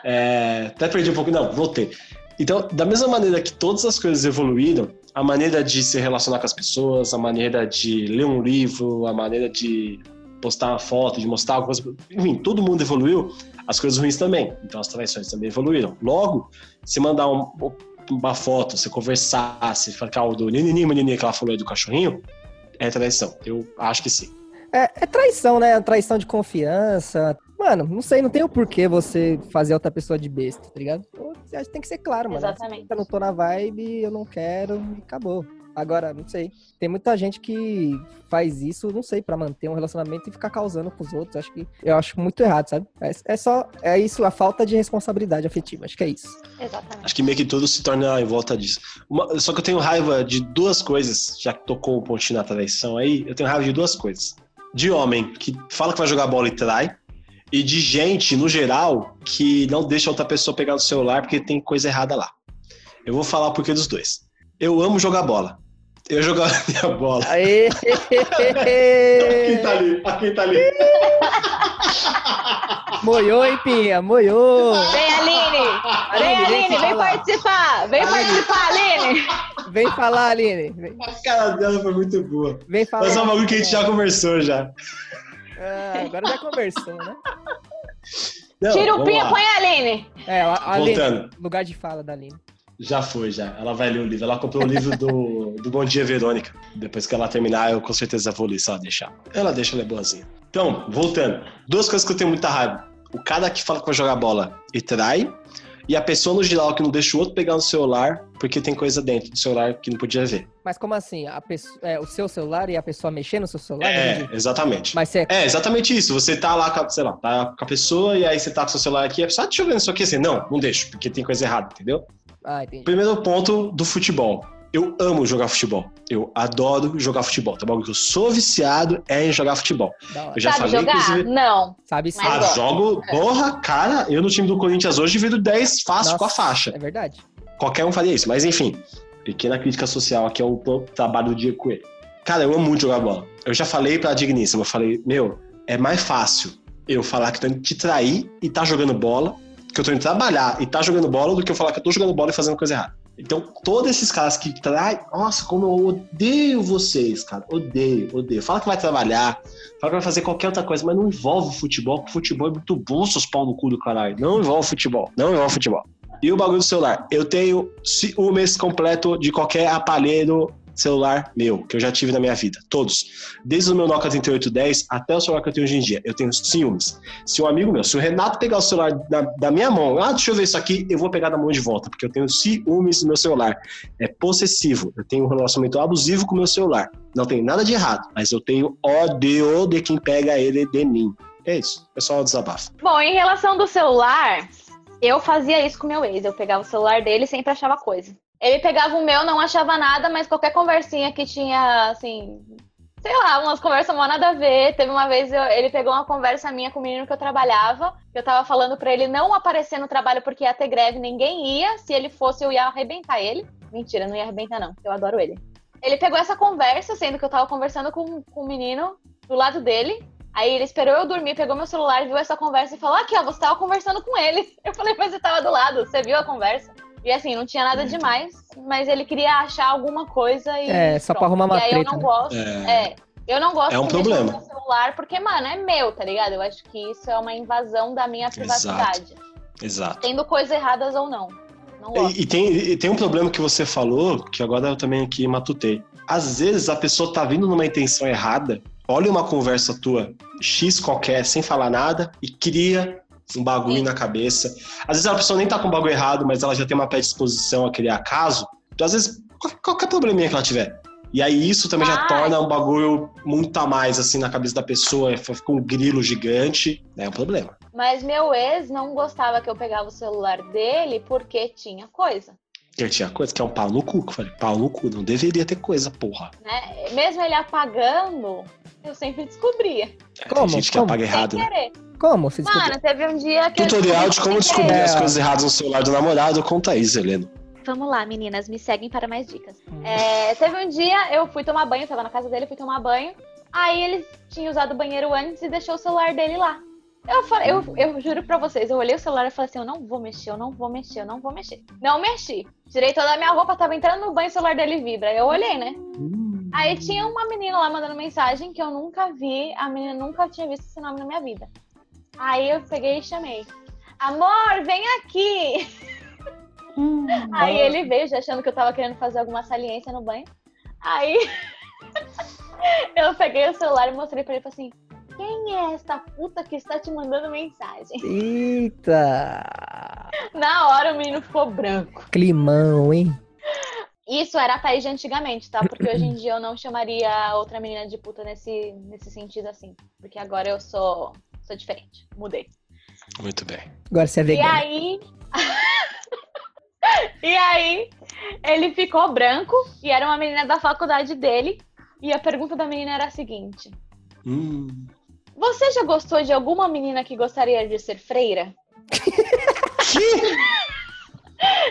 É, até perdi um pouco, não, voltei. Então, da mesma maneira que todas as coisas evoluíram, a maneira de se relacionar com as pessoas, a maneira de ler um livro, a maneira de postar uma foto, de mostrar alguma coisa, enfim, todo mundo evoluiu, as coisas ruins também. Então, as traições também evoluíram. Logo, se mandar um- uma foto, se conversar, se ficar o do ninini, menini que ela falou aí do cachorrinho, é traição. Eu acho que sim. É, é traição, né? Traição de confiança. Mano, não sei, não tem o porquê você fazer outra pessoa de besta, tá ligado? Você acha que tem que ser claro, mano. Exatamente. Eu não tô na vibe, eu não quero, e acabou. Agora, não sei. Tem muita gente que faz isso, não sei, pra manter um relacionamento e ficar causando com os outros. Acho que eu acho muito errado, sabe? É, é só é isso, a falta de responsabilidade afetiva. Acho que é isso. Exatamente. Acho que meio que tudo se torna em volta disso. Uma- só que eu tenho raiva de duas coisas, já que tocou o pontinho na traição aí, eu tenho raiva de duas coisas. De homem que fala que vai jogar bola e trai, e de gente, no geral, que não deixa outra pessoa pegar o celular porque tem coisa errada lá. Eu vou falar o porquê dos dois. Eu amo jogar bola. Eu jogava minha bola. Aê! Quem tá ali? A quem tá ali? Moiou, hein, Pinha? Moiou! Vem, Aline! Vem, Aline, vem Aline, vem falar. participar! Vem Aline. participar, Aline! Vem falar, Aline. Vem, A cara dela foi muito boa. vem falar. Mas é um bagulho que a gente já conversou já. Ah, agora já conversou, né? Não, Tira o pinha, lá. põe a Aline! É, a a Aline, Voltando. lugar de fala da Aline. Já foi, já. Ela vai ler o livro. Ela comprou o livro do, do Bom Dia Verônica. Depois que ela terminar, eu com certeza vou ler se ela deixar. Ela deixa, ela é boazinha. Então, voltando. Duas coisas que eu tenho muita raiva. O cara que fala que vai jogar bola e trai. E a pessoa no geral que não deixa o outro pegar no celular porque tem coisa dentro do celular que não podia ver. Mas como assim? Pessoa, é, o seu celular e a pessoa mexer no seu celular? É, exatamente. Mas você É, exatamente isso. Você tá lá, com a- sei lá, tá com a pessoa e aí você tá com o seu celular aqui. A pessoa, ah, deixa eu ver isso aqui. Assim, não, não deixo, porque tem coisa errada, entendeu? Ah, entendi. Primeiro ponto do futebol. Eu amo jogar futebol. Eu adoro jogar futebol. Tá bom? O que eu sou viciado é em jogar futebol. Eu já Sabe falei, jogar? inclusive. Não. Sabe sim. Ah, gosto. jogo. Porra, cara, eu no time do Corinthians hoje viro 10 fácil Nossa, com a faixa. É verdade. Qualquer um faria isso. Mas enfim, pequena crítica social aqui é o trabalho do dia com ele. Cara, eu amo muito jogar bola. Eu já falei pra Digníssima, eu falei, meu, é mais fácil eu falar que tô indo te trair e tá jogando bola, que eu tô indo trabalhar e tá jogando bola, do que eu falar que eu tô jogando bola e fazendo coisa errada. Então, todos esses caras que traem, nossa, como eu odeio vocês, cara. Odeio, odeio. Fala que vai trabalhar, fala que vai fazer qualquer outra coisa, mas não envolve futebol, porque futebol é muito bom, seus pau no cu do caralho. Não envolve futebol, não envolve futebol. E o bagulho do celular? Eu tenho ciúmes completo de qualquer aparelho celular meu, que eu já tive na minha vida. Todos. Desde o meu Nokia 3810 até o celular que eu tenho hoje em dia. Eu tenho ciúmes. Se um amigo meu, se o Renato pegar o celular da, da minha mão, ah, deixa eu ver isso aqui, eu vou pegar da mão de volta, porque eu tenho ciúmes do meu celular. É possessivo. Eu tenho um relacionamento abusivo com o meu celular. Não tem nada de errado, mas eu tenho ódio de quem pega ele de mim. É isso. É só um desabafo. Bom, em relação do celular, eu fazia isso com meu ex. Eu pegava o celular dele e sempre achava coisa. Ele pegava o meu, não achava nada, mas qualquer conversinha que tinha, assim, sei lá, umas conversas mal nada a ver. Teve uma vez, eu- ele pegou uma conversa minha com o menino que eu trabalhava, eu tava falando pra ele não aparecer no trabalho porque ia ter greve, ninguém ia. Se ele fosse, eu ia arrebentar ele. Mentira, não ia arrebentar não, eu adoro ele. Ele pegou essa conversa, sendo que eu tava conversando com, com o menino do lado dele. Aí ele esperou eu dormir, pegou meu celular, viu essa conversa e falou: Aqui, ó, você tava conversando com ele. Eu falei, mas você tava do lado, você viu a conversa? E assim, não tinha nada demais, mas ele queria achar alguma coisa e. É, só pra pronto. arrumar uma E aí eu não né? gosto. É. Eu não gosto É um de problema. no celular, porque, mano, é meu, tá ligado? Eu acho que isso é uma invasão da minha privacidade. Exato. Tendo coisas erradas ou não. Não. E, e tem, e tem um problema que você falou, que agora eu também aqui matutei. Às vezes a pessoa tá vindo numa intenção errada, olha uma conversa tua, X qualquer, sem falar nada, e cria um bagulho Sim. na cabeça. Às vezes a pessoa nem tá com o bagulho errado, mas ela já tem uma predisposição a criar caso. Então, às vezes, qual- qualquer probleminha que ela tiver. E aí isso também já torna um bagulho muito a mais, assim, na cabeça da pessoa, fica um grilo gigante, é um problema. Mas meu ex não gostava que eu pegava o celular dele porque tinha coisa. Ele tinha coisa que é um pau no cu, que eu falei, pau no cu, não deveria ter coisa, porra. Né? Mesmo ele apagando, eu sempre descobria. É, Como? Tem gente que Como? apaga errado, sem né? Como? Você descobriu? Mano, teve um dia que. Tutorial de como descobrir querer. as É. coisas erradas no celular do namorado, conta isso, Helena. Vamos lá, meninas, me seguem para mais dicas. Hum. É, teve um dia, eu fui tomar banho, tava na casa dele, fui tomar banho. Aí ele tinha usado o banheiro antes e deixou o celular dele lá. Eu, falei, eu, eu juro pra vocês, eu olhei o celular e falei assim: eu não vou mexer, eu não vou mexer, eu não vou mexer. Não mexi. Tirei toda a minha roupa, tava entrando no banho, o celular dele vibra. Eu olhei, né? Aí tinha uma menina lá mandando mensagem que eu nunca vi, a menina nunca tinha visto esse nome na minha vida. Aí eu peguei e chamei. Amor, vem aqui! Aí ele veio já achando que eu tava querendo fazer alguma saliência no banho. Aí eu peguei o celular e mostrei pra ele e falei assim: quem é esta puta que está te mandando mensagem? Eita! Na hora o menino ficou branco. Climão, hein? Isso era a Thaís de antigamente, tá? Porque hoje em dia eu não chamaria outra menina de puta nesse, nesse sentido assim. Porque agora eu sou, sou diferente. Mudei. Muito bem. Agora você é E vegano. aí. e aí, ele ficou branco e era uma menina da faculdade dele. E a pergunta da menina era a seguinte: Hum, Você já gostou de alguma menina que gostaria de ser freira?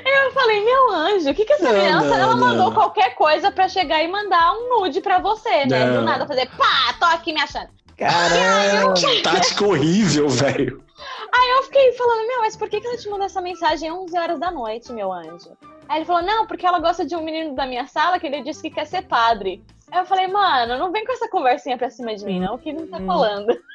Eu falei, meu anjo, o que que essa Não, menina... não, ela mandou não. qualquer coisa pra chegar e mandar um nude pra você, né? Não. Do nada, fazer pá, tô aqui me achando. Caramba! Que tática horrível, velho. Aí eu fiquei falando, meu, mas por que, que ela te mandou essa mensagem às 11 horas da noite, meu anjo? Aí ele falou, não, porque ela gosta de um menino da minha sala que ele disse que quer ser padre. Aí eu falei, mano, não vem com essa conversinha pra cima de mim, não, que não tá Hum. falando.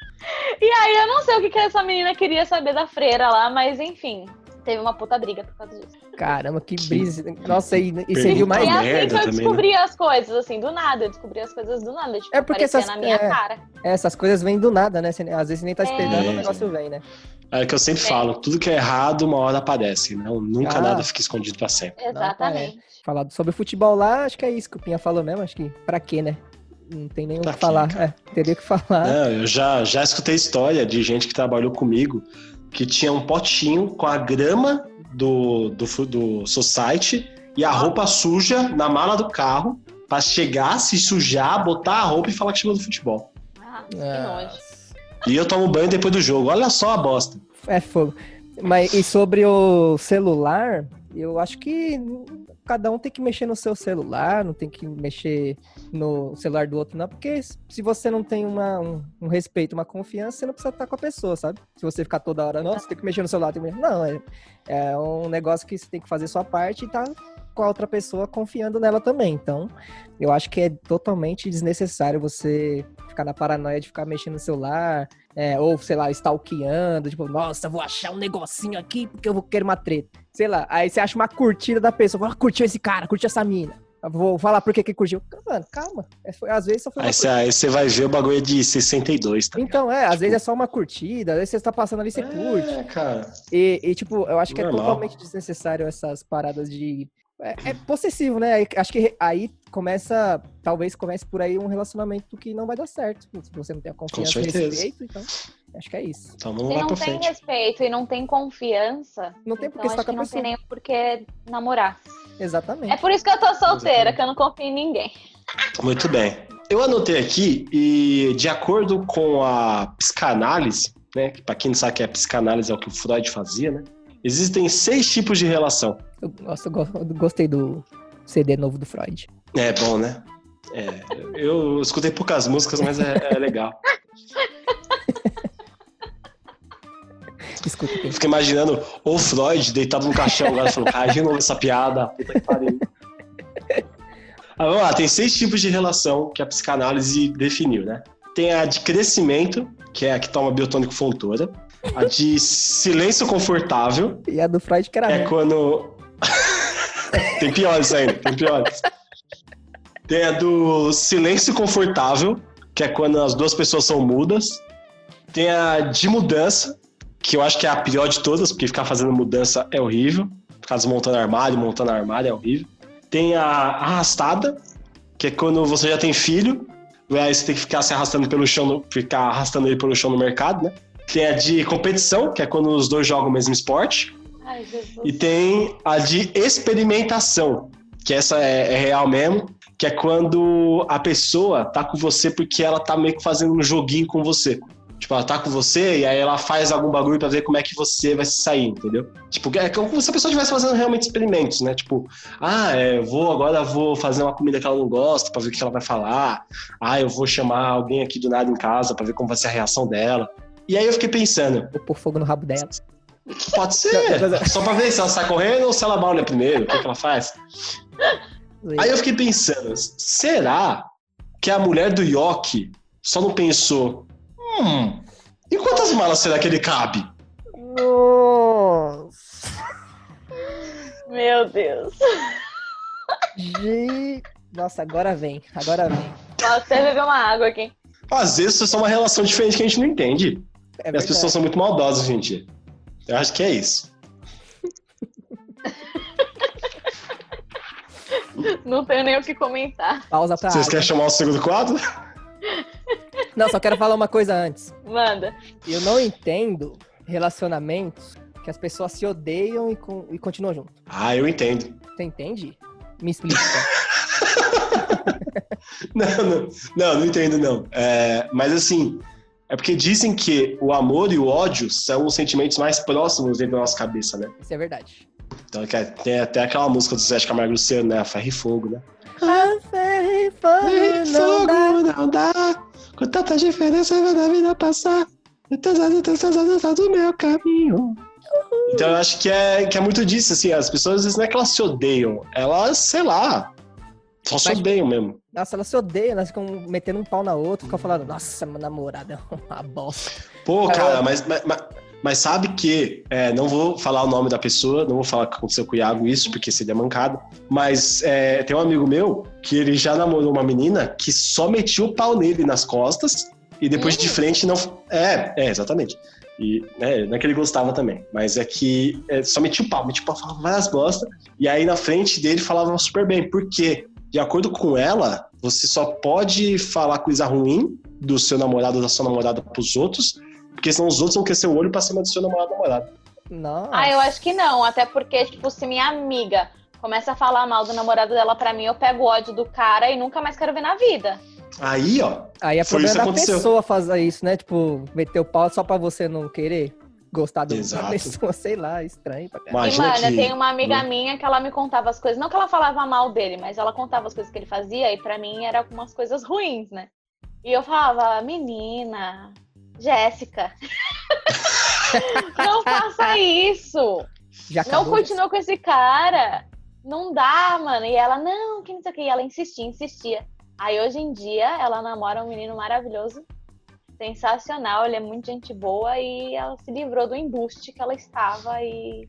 E aí eu não sei o que, que essa menina queria saber da freira lá, mas enfim, teve uma puta briga por causa disso. Caramba, que brisa. Nossa, e, e você viu E mais. é assim merda que eu também, descobri as coisas, assim, do nada. Eu descobri as coisas do nada, tipo, É porque aparecia essas- na minha é. cara. Essas coisas vêm do nada, né? Às vezes você nem tá esperando, É. o negócio vem, né? É o que eu sempre falo, tudo que é errado, uma hora aparece. Não, nunca Ah. nada fica escondido pra sempre. Exatamente. Falar sobre futebol lá, acho que é isso que o Pinha falou mesmo. Acho que pra quê, né? Não tem nem o que falar. É, teria que falar. Não, eu já, já escutei história de gente que trabalhou comigo que tinha um potinho com a grama do, do, do society e a roupa suja na mala do carro pra chegar, se sujar, botar a roupa e falar que chegou do futebol. Ah, que nojo. E eu tomo banho depois do jogo. Olha só a bosta. É fogo. Mas e sobre o celular, eu acho que cada um tem que mexer no seu celular, não tem que mexer no celular do outro, não, porque se você não tem uma, um, um respeito, uma confiança, você não precisa estar com a pessoa, sabe? Se você ficar toda hora, nossa, tem que mexer no celular, tem que mexer. Não, é, é um negócio que você tem que fazer sua parte e tá com a outra pessoa confiando nela também. Então, eu acho que é totalmente desnecessário você ficar na paranoia de ficar mexendo no celular, é, ou, sei lá, stalkeando, tipo, nossa, vou achar um negocinho aqui porque eu vou querer uma treta. Sei lá, aí você acha uma curtida da pessoa, fala, curtiu esse cara, curtiu essa mina. Eu vou falar por que que curtiu. Mano, calma. É, foi- às vezes só foi Aí você, aí você vai ver o bagulho é de 62, tá ligado? Então, é, às vezes é só uma curtida, às vezes você tá passando ali, você curte. É, cara. E, e, tipo, eu acho que é Normal. totalmente desnecessário essas paradas de. É, é possessivo, né? Acho que aí começa. Talvez comece por aí um relacionamento que não vai dar certo. Se você não tem a confiança e respeito, então. Acho que é isso. Então Se não tem frente. respeito e não tem confiança, Não tem então porque você tá acho com que a não tem nem por que namorar. Exatamente. É por isso que eu tô solteira, Exatamente. que eu não confio em ninguém. Muito bem. Eu anotei aqui e de acordo com a psicanálise, né, que para quem não sabe que é psicanálise é o que o Freud fazia, né? Existem seis tipos de relação. Eu, gosto, gostei do CD novo do Freud. É bom, né? É, eu escutei poucas músicas, mas é, é legal. Escuta. Eu fiquei imaginando o Freud deitado no caixão agora falando, cara, de novo essa piada, puta que pariu. Ah, vamos lá, tem seis tipos de relação que a psicanálise definiu, né? Tem a de crescimento, que é a que toma biotônico fontora. A de silêncio confortável, E a do Freud que era é quando. Tem piores ainda, tem piores. Tem a do silêncio confortável, que é quando as duas pessoas são mudas. Tem a de mudança, que eu acho que é a pior de todas, porque ficar fazendo mudança é horrível. Ficar desmontando armário, montando armário é horrível. Tem a arrastada, que é quando você já tem filho, e aí você tem que ficar se arrastando pelo chão, ficar arrastando ele pelo chão no mercado, né? Tem a de competição, que é quando os dois jogam o mesmo esporte. Ai. E tem a de experimentação, que essa é, é real mesmo, que é quando a pessoa tá com você porque ela tá meio que fazendo um joguinho com você. Tipo, ela tá com você e aí ela faz algum bagulho pra ver como é que você vai se sair, entendeu? Tipo, é como se a pessoa estivesse fazendo realmente experimentos, né? Tipo, ah, é, vou agora vou fazer uma comida que ela não gosta pra ver o que ela vai falar. Ah, eu vou chamar alguém aqui do nada em casa pra ver como vai ser a reação dela. E aí eu fiquei pensando, Vou pôr fogo no rabo dela. Pode ser. Mas- Só pra ver se ela sai correndo ou se ela malha primeiro. O que, que ela faz? Aí eu fiquei pensando, será que a mulher do Yoki só não pensou, hum, em quantas malas será que ele cabe? Nossa. Meu Deus. Nossa, agora vem. Agora vem. Até beber uma água aqui. Às vezes isso é só uma relação diferente que a gente não entende. É E as pessoas são muito maldosas, gente. Eu acho que é isso. Não tenho nem o que comentar. Pausa pra Vocês água. querem chamar o segundo quadro? Não, só quero falar uma coisa antes. Manda. Eu não entendo relacionamentos que as pessoas se odeiam e, con- e continuam junto. Ah, eu entendo. Você entende? Me explica. Não, não, não, não entendo, não. É, mas assim, É porque dizem que o amor e o ódio são os sentimentos mais próximos dentro da nossa cabeça, né? Isso é verdade. Então tem até aquela música do Zé de Camargo Luciano, né? A Ferro e Fogo, né? A ferro e fogo não dá. não dá, com tanta diferença da vida passar, do meu caminho. Então eu acho que é, que é muito disso, assim, as pessoas às vezes não é que elas se odeiam, elas, sei lá, só se odeiam mesmo. Nossa, elas se odeiam, elas ficam metendo um pau na outra, ficam falando, nossa, meu namorado é uma bosta. Pô, Cara, cara, mas, mas, mas- sabe que, é, não vou falar o nome da pessoa, não vou falar que aconteceu com o Iago isso, porque seria mancado, mas é, tem um amigo meu que ele já namorou uma menina que só metia o pau nele nas costas e depois de frente não. É, é, exatamente. E né, não é que ele gostava também, mas é que é, só metia o pau, metia o pau, falava várias bosta, e aí na frente dele falava super bem, porque, de acordo com ela, você só pode falar coisa ruim do seu namorado ou da sua namorada pros outros, porque senão os outros vão crescer o olho pra cima do seu namorado ou namorada. Nossa. Ah, eu acho que não. Até porque, tipo, se minha amiga começa a falar mal do namorado dela pra mim, eu pego o ódio do cara e nunca mais quero ver na vida. Aí, ó, Aí é Foi problema da aconteceu. pessoa fazer isso, né? Tipo, meter o pau só pra você não querer gostar da outra pessoa, sei lá, estranho pra. Imagina e, mano, que- tem uma amiga minha que ela me contava as coisas. Não que ela falava mal dele, mas ela contava as coisas que ele fazia e pra mim era umas coisas ruins, né? E eu falava, menina, Jéssica, não faça isso. Já Não continua com esse cara. Não dá, mano. E ela, não, que não sei o que. E ela insistia, insistia. Aí hoje em dia ela namora um menino maravilhoso, sensacional, ele é muito gente boa e ela se livrou do embuste que ela estava e.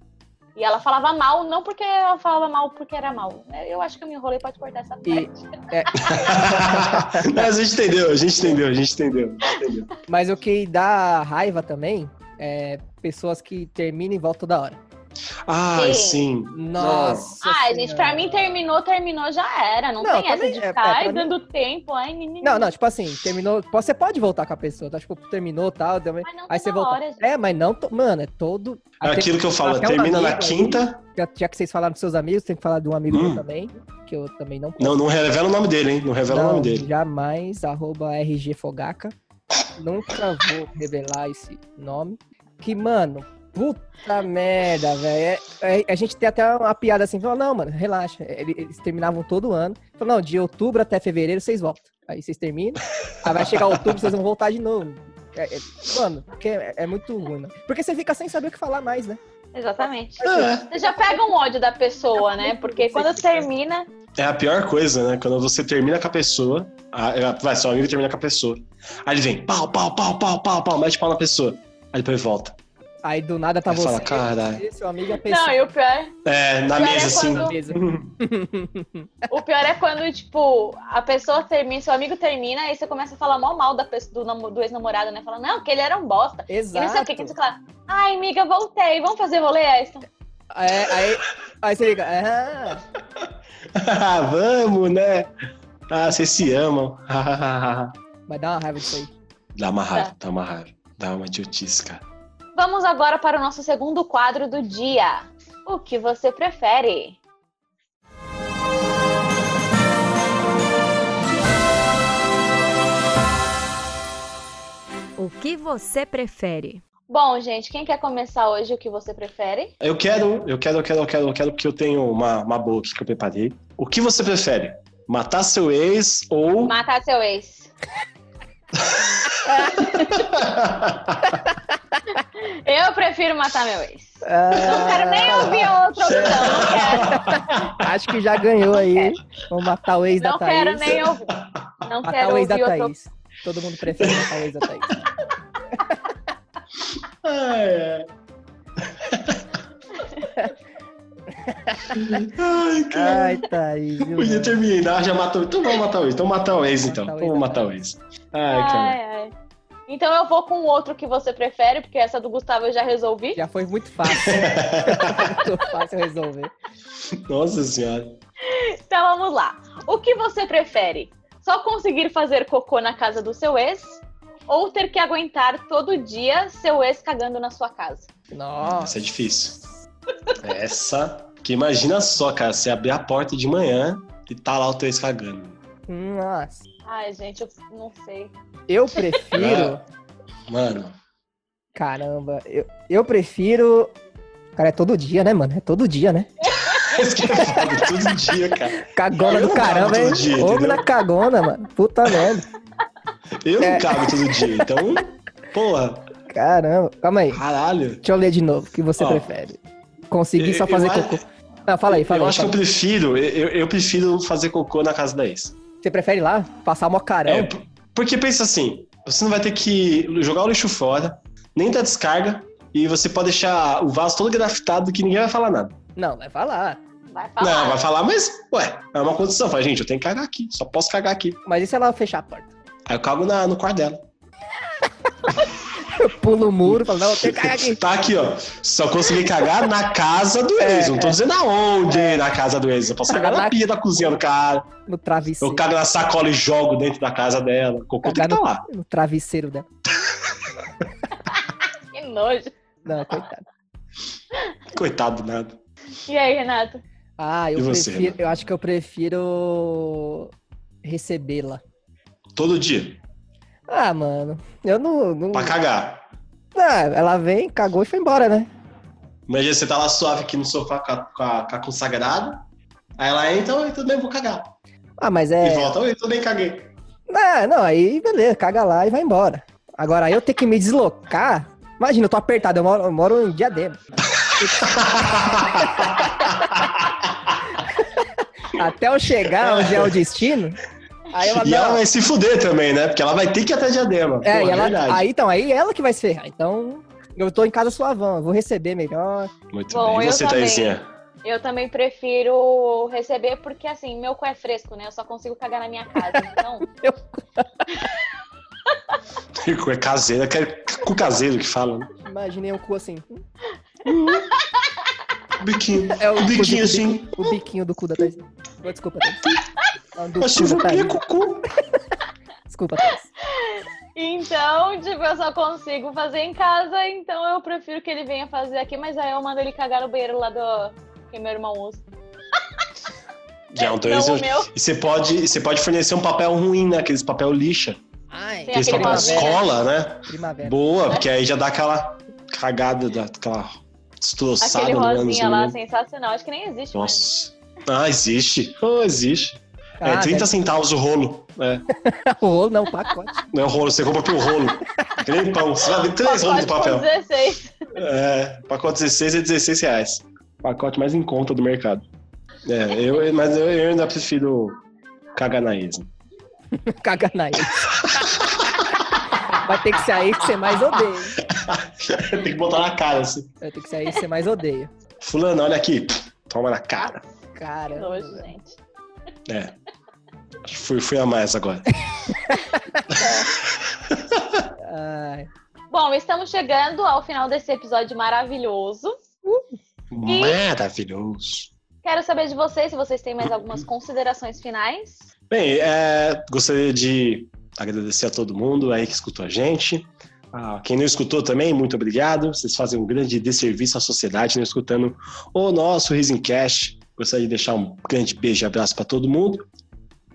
E ela falava mal, não porque ela falava mal porque era mal. Eu acho que eu me enrolei, pode cortar essa E- parte. A gente entendeu, a gente entendeu, a gente entendeu. a gente entendeu. Mas o que dá raiva também é pessoas que terminam e voltam toda hora. Ai, Sim. sim. Nossa. Ah, gente, Senhora. pra mim terminou, terminou, já era. Não, Não, tem essa de é, ficar é, ai, pra mim- dando tempo. Ai, menino. Não, não, tipo assim, terminou. Você pode voltar com a pessoa, tá? Tipo, terminou tal. deu- Mas não Aí você volta. hora, gente. É, mas não. to- Mano, é todo. É aquilo que eu falo, termina na amigo aí- quinta. Já, já que vocês falaram dos seus amigos, tem que falar de um amigo Hum. meu também, que eu também não posso. Não, não revela o nome dele, hein? Não revela o Não, nome dele. Jamais, arroba RGFogaca. Nunca vou revelar esse nome. Que, mano, puta merda, velho. É- é- a gente tem até uma piada assim, falou, não, mano, relaxa. Ele- Eles terminavam todo ano. Falou, não, de outubro até fevereiro vocês voltam. Aí vocês terminam. Aí vai chegar outubro, vocês vão voltar de novo. É- é- mano, porque é, é muito ruim, mano. Porque você fica sem saber o que falar mais, né? Exatamente. É. Você já pega um ódio da pessoa, né? Porque quando termina. É a pior coisa, né? Quando você termina com a pessoa, a- a- vai, seu amigo termina com a pessoa. Aí ele vem, pau, pau, pau, pau, pau, pau, mete pau na pessoa. Aí depois volta. Aí do nada tá Aí você, fala, caralho. seu amigo e a pessoa. Não, e o pior, É, na Pior mesa, é assim. quando- Mesa. o pior é quando, tipo, a pessoa termina, seu amigo termina, aí você começa a falar mal mal da pessoa, do, do ex-namorado, né? Fala, não, que ele era um bosta. E Exato. não sei o que, que você fala. Ai, amiga, voltei, vamos fazer rolê extra. É, aí, aí você liga, ah, Ah, Vamos, né? Ah, vocês se amam. vai dar uma raiva disso aí. dá uma raiva, dá uma raiva. Dá uma idiotice, cara. Vamos agora para o nosso segundo quadro do dia. O que você prefere? O que você prefere? Bom, gente, quem quer começar hoje o que você prefere? Eu quero, eu quero, eu quero, eu quero, eu quero, porque eu tenho uma, uma boa aqui que eu preparei. O que você prefere? Matar seu ex ou. Matar seu ex. Eu prefiro matar meu ex. Não quero nem Ah, ouvir a outra opção. Não quero. Acho que já ganhou aí. Vamos matar o ex da Não Thaís. quero nem ouvir. Não Matar quero o ex da outra Thaís. Todo mundo prefere matar o ex da Thaís. Ai, é. Ai, cara. Ai, Thaís. viu, Podia terminar, já matou. Então vamos matar o ex. Então matar o ex, então. Vamos da matar o ex. Ai, cara. Ai, ai. Então eu vou com o outro que você prefere, porque essa do Gustavo eu já resolvi. Já foi muito fácil. muito fácil resolver. Nossa senhora. Então vamos lá. O que você prefere? Só conseguir fazer cocô na casa do seu ex ou ter que aguentar todo dia seu ex cagando na sua casa? Nossa. Essa é difícil. Essa. Que imagina só, cara, você abrir a porta de manhã e tá lá o teu ex cagando. Nossa. Ai, gente, eu não sei. Eu prefiro. Mano, Caramba, eu, eu prefiro. Cara, é todo dia, né, mano? É todo dia, né? isso que eu falo todo dia, cara. Cagona Eu do não caramba, todo hein? dia, Homem na cagona, mano. Puta merda. Eu não É. cago todo dia, então, porra, Caramba. Calma aí. caralho. Deixa eu ler de novo. O que você Ó. prefere? Conseguir Eu- só eu fazer acho- cocô. Ah, fala aí, fala eu aí. acho que eu fala prefiro, eu, eu prefiro fazer cocô na casa da ex. Você prefere ir lá? Passar mó carão? É, porque pensa assim, você não vai ter que jogar o lixo fora, nem dar descarga, e você pode deixar o vaso todo grafitado que ninguém vai falar nada. Não, vai falar. Vai falar. Não, vai falar, mas, ué, é uma condição. Fala, gente, eu tenho que cagar aqui, só posso cagar aqui. Mas e se ela fechar a porta? Aí eu cago na, no quarto dela. Eu pulo o muro falo, não, eu tenho que cagar aqui. Tá aqui, ó. Só consegui cagar na casa do É, ex. Não tô dizendo aonde na casa do ex. Eu posso cagar na Na- pia da cozinha do cara. No travesseiro. Eu cago na sacola e jogo dentro da casa dela. O cocô tem Cagar que tá no, lá. no travesseiro dela. Que nojo. Não, coitado. Coitado do nada. E aí, Renato? Ah, eu E você, prefiro. Renato? Eu acho que eu prefiro recebê-la. Todo dia. Ah, mano. Eu não. não... Pra cagar. Ah, ela vem, cagou e foi embora, né? Imagina, você tá lá suave aqui no sofá com a, com a, com a consagrada. Aí ela entra, oi, tudo bem, vou cagar. Ah, mas E é. volta, oi, tudo bem, caguei. Ah, não, aí beleza, caga lá e vai embora. Agora eu ter que me deslocar. Imagina, eu tô apertado, eu moro, eu moro em Diadema. Até eu chegar onde é o destino. Aí ela E ela vai se fuder também, né? Porque ela vai ter que ir até diadema. É, Pô, e ela, verdade. aí então, aí ela que vai se ferrar. Então, eu tô em casa suavão, eu vou receber melhor. Muito Bom, bem. E eu você, também. Thaisinha? Eu também prefiro receber porque, assim, meu cu é fresco, né? Eu só consigo cagar na minha casa. Então, É caseiro, é cu caseiro que fala, né? Imaginei um cu assim. Biquinho. É o, O biquinho cu assim. O biquinho do cu da Thais. Desculpa, Thais. Do Thais. cucu. Desculpa, Thais. então, tipo, eu só consigo fazer em casa, então eu prefiro que ele venha fazer aqui, mas aí eu mando ele cagar no banheiro lá do que meu irmão usa. Já, então Não isso- meu. E você pode, você pode fornecer um papel ruim, né? Aqueles papel lixa. Ai, Aqueles aquele papel escola, né? primavera. Boa, porque aí já dá aquela cagada, da, aquela destroçada Aquele rosinha lá, menino. sensacional. Acho que nem existe mais. Nossa. Ah, existe. Oh, existe. É, Ah, 30 deve- centavos o rolo. É. O rolo não, pacote. Não é o rolo, você compra pelo rolo. Que nem pão. Você vai ver três rolos de papel. 16. É, pacote 16 é 16 reais. Pacote mais em conta do mercado. É, eu, mas eu, eu ainda prefiro cagar na ex. Caga na. Vai ter que ser a ex que você mais odeia. Tem que botar na cara assim. Vai ter que ser a ex que você mais odeia. Fulano, olha aqui. Toma na cara. Cara. Nojo, gente. É. Acho que Fui, fui a mais agora. Ai, Bom, estamos chegando ao final desse episódio maravilhoso. Maravilhoso. Quero saber de vocês se vocês têm mais algumas considerações finais. Bem, é, gostaria de agradecer a todo mundo aí que escutou a gente. Ah, quem não escutou também, muito obrigado. Vocês fazem um grande desserviço à sociedade, não escutando o nosso Risencast. Gostaria de deixar um grande beijo e abraço para todo mundo.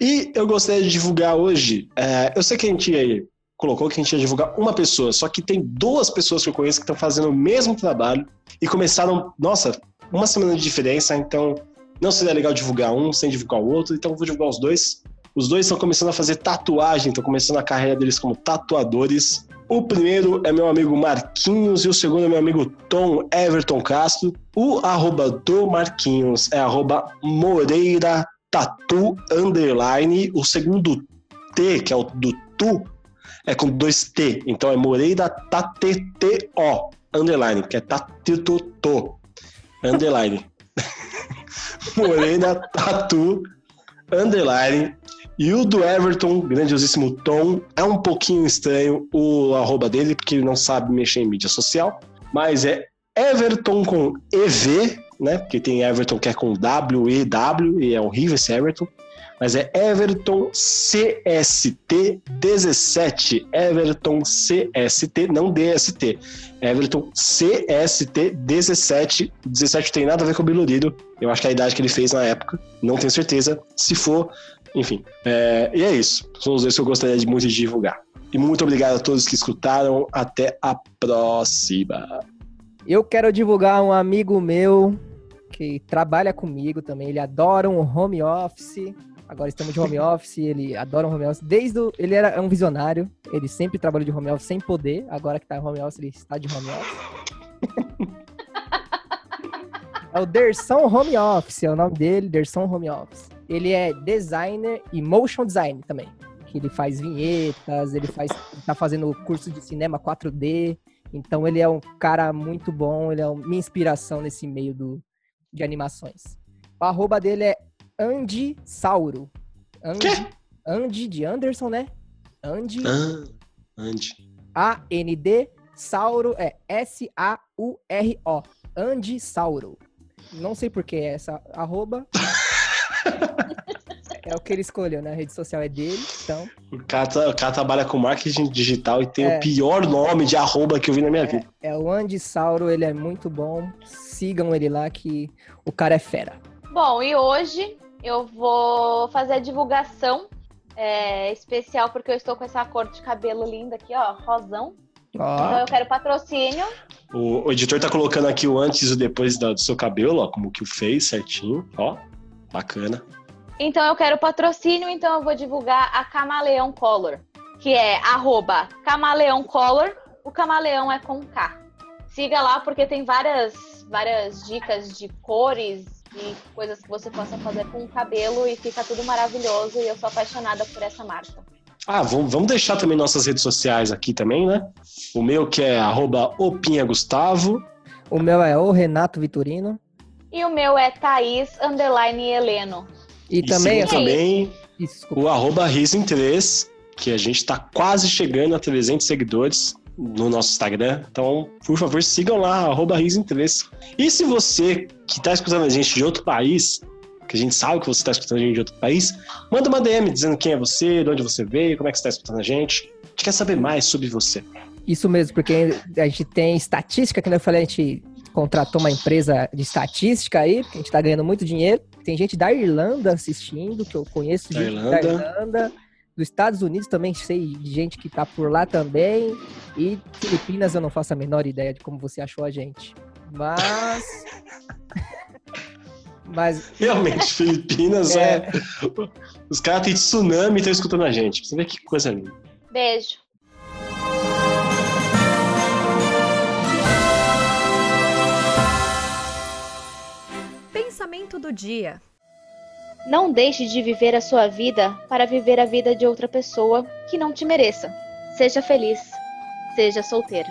E eu gostaria de divulgar hoje. é, eu sei que a gente aí colocou que a gente ia divulgar uma pessoa, só que tem duas pessoas que eu conheço que estão fazendo o mesmo trabalho e começaram, nossa, uma semana de diferença, então não seria legal divulgar um sem divulgar o outro, então vou divulgar os dois. Os dois estão começando a fazer tatuagem, estão começando a carreira deles como tatuadores. O primeiro é meu amigo Marquinhos e o segundo é meu amigo Tom Everton Castro. O arroba do Marquinhos é arroba Moreira Tatu Underline. O segundo T, que é o do Tu, é com dois T. Então é Moreira Tatetto Underline, que é Tatito Underline. Moreira Tatu Underline. E o do Everton, grandiosíssimo Tom, é um pouquinho estranho o arroba dele, porque ele não sabe mexer em mídia social. Mas é Everton com EV, né? Porque tem Everton que é com W, E, W, e é horrível esse Everton. Mas é Everton CST17. Everton CST, não DST. Everton CST17. 17 tem nada a ver com o Bilurido. Eu acho que é a idade que ele fez na época. Não tenho certeza. Se for, enfim. É, e é isso. São os dois que eu gostaria de muito de divulgar. E muito obrigado a todos que escutaram. Até a próxima. Eu quero divulgar um amigo meu que trabalha comigo também. Ele adora um home office. Agora estamos de home office, ele adora um home office. Desde o, ele era um visionário, ele sempre trabalhou de home office sem poder. Agora que tá em home office, ele está de home office. é o Derson Home Office, é o nome dele, Derson Home Office. Ele é designer e motion design também. Que ele faz vinhetas, ele faz, tá fazendo curso de cinema 4D. Então ele é um cara muito bom, ele é uma minha inspiração nesse meio do, de animações. O arroba dele é Andy Sauro. Andy, Andy de Anderson, né? Andy. Ah, Andy. A-N-D. Sauro é S-A-U-R-O. Andy Sauro. Não sei por que é essa arroba. é o que ele escolheu, né? A rede social é dele, então. O cara, o cara trabalha com marketing digital e tem É. o pior nome de arroba que eu vi na minha vida. É o Andy Sauro, ele é muito bom. Sigam ele lá que o cara é fera. Bom, e hoje eu vou fazer a divulgação é, especial porque eu estou com essa cor de cabelo linda aqui, ó, rosão. Então eu quero patrocínio. O, o editor tá colocando aqui o antes e o depois do seu cabelo, ó, como que o fez certinho, ó. Bacana. Então eu quero patrocínio, então eu vou divulgar a Camaleão Color, que é arroba Camaleão Color. O camaleão é com K. Siga lá porque tem várias, várias dicas de cores e coisas que você possa fazer com o cabelo e fica tudo maravilhoso. E eu sou apaixonada por essa marca. Ah, vamos, deixar também nossas redes sociais aqui também, né? O meu que é arroba opinhagustavo. o meu é o Renato Vitorino. E o meu é Thaís Underline Heleno. E, também. sigam também Desculpa. o arroba riso3, que a gente tá quase chegando a 300 seguidores no nosso Instagram. Então, por favor, sigam lá, arroba riso3. E se você que tá escutando a gente de outro país, que a gente sabe que você tá escutando a gente de outro país, manda uma DM dizendo quem é você, de onde você veio, como é que você tá escutando a gente. A gente quer saber mais sobre você. Isso mesmo, porque a gente tem estatística, que eu falei, a gente contratou uma empresa de estatística aí, porque a gente tá ganhando muito dinheiro. Tem gente da Irlanda assistindo, que eu conheço Da gente Irlanda. da Irlanda. Dos Estados Unidos também sei de gente que tá por lá também. E Filipinas eu não faço a menor ideia de como você achou a gente. Mas. Mas Realmente, Filipinas é. É. Os caras têm tsunami e estão escutando a gente. Você vê que coisa linda. Beijo. Pensamento do dia. Não deixe de viver a sua vida para viver a vida de outra pessoa que não te mereça. Seja feliz. Seja solteiro.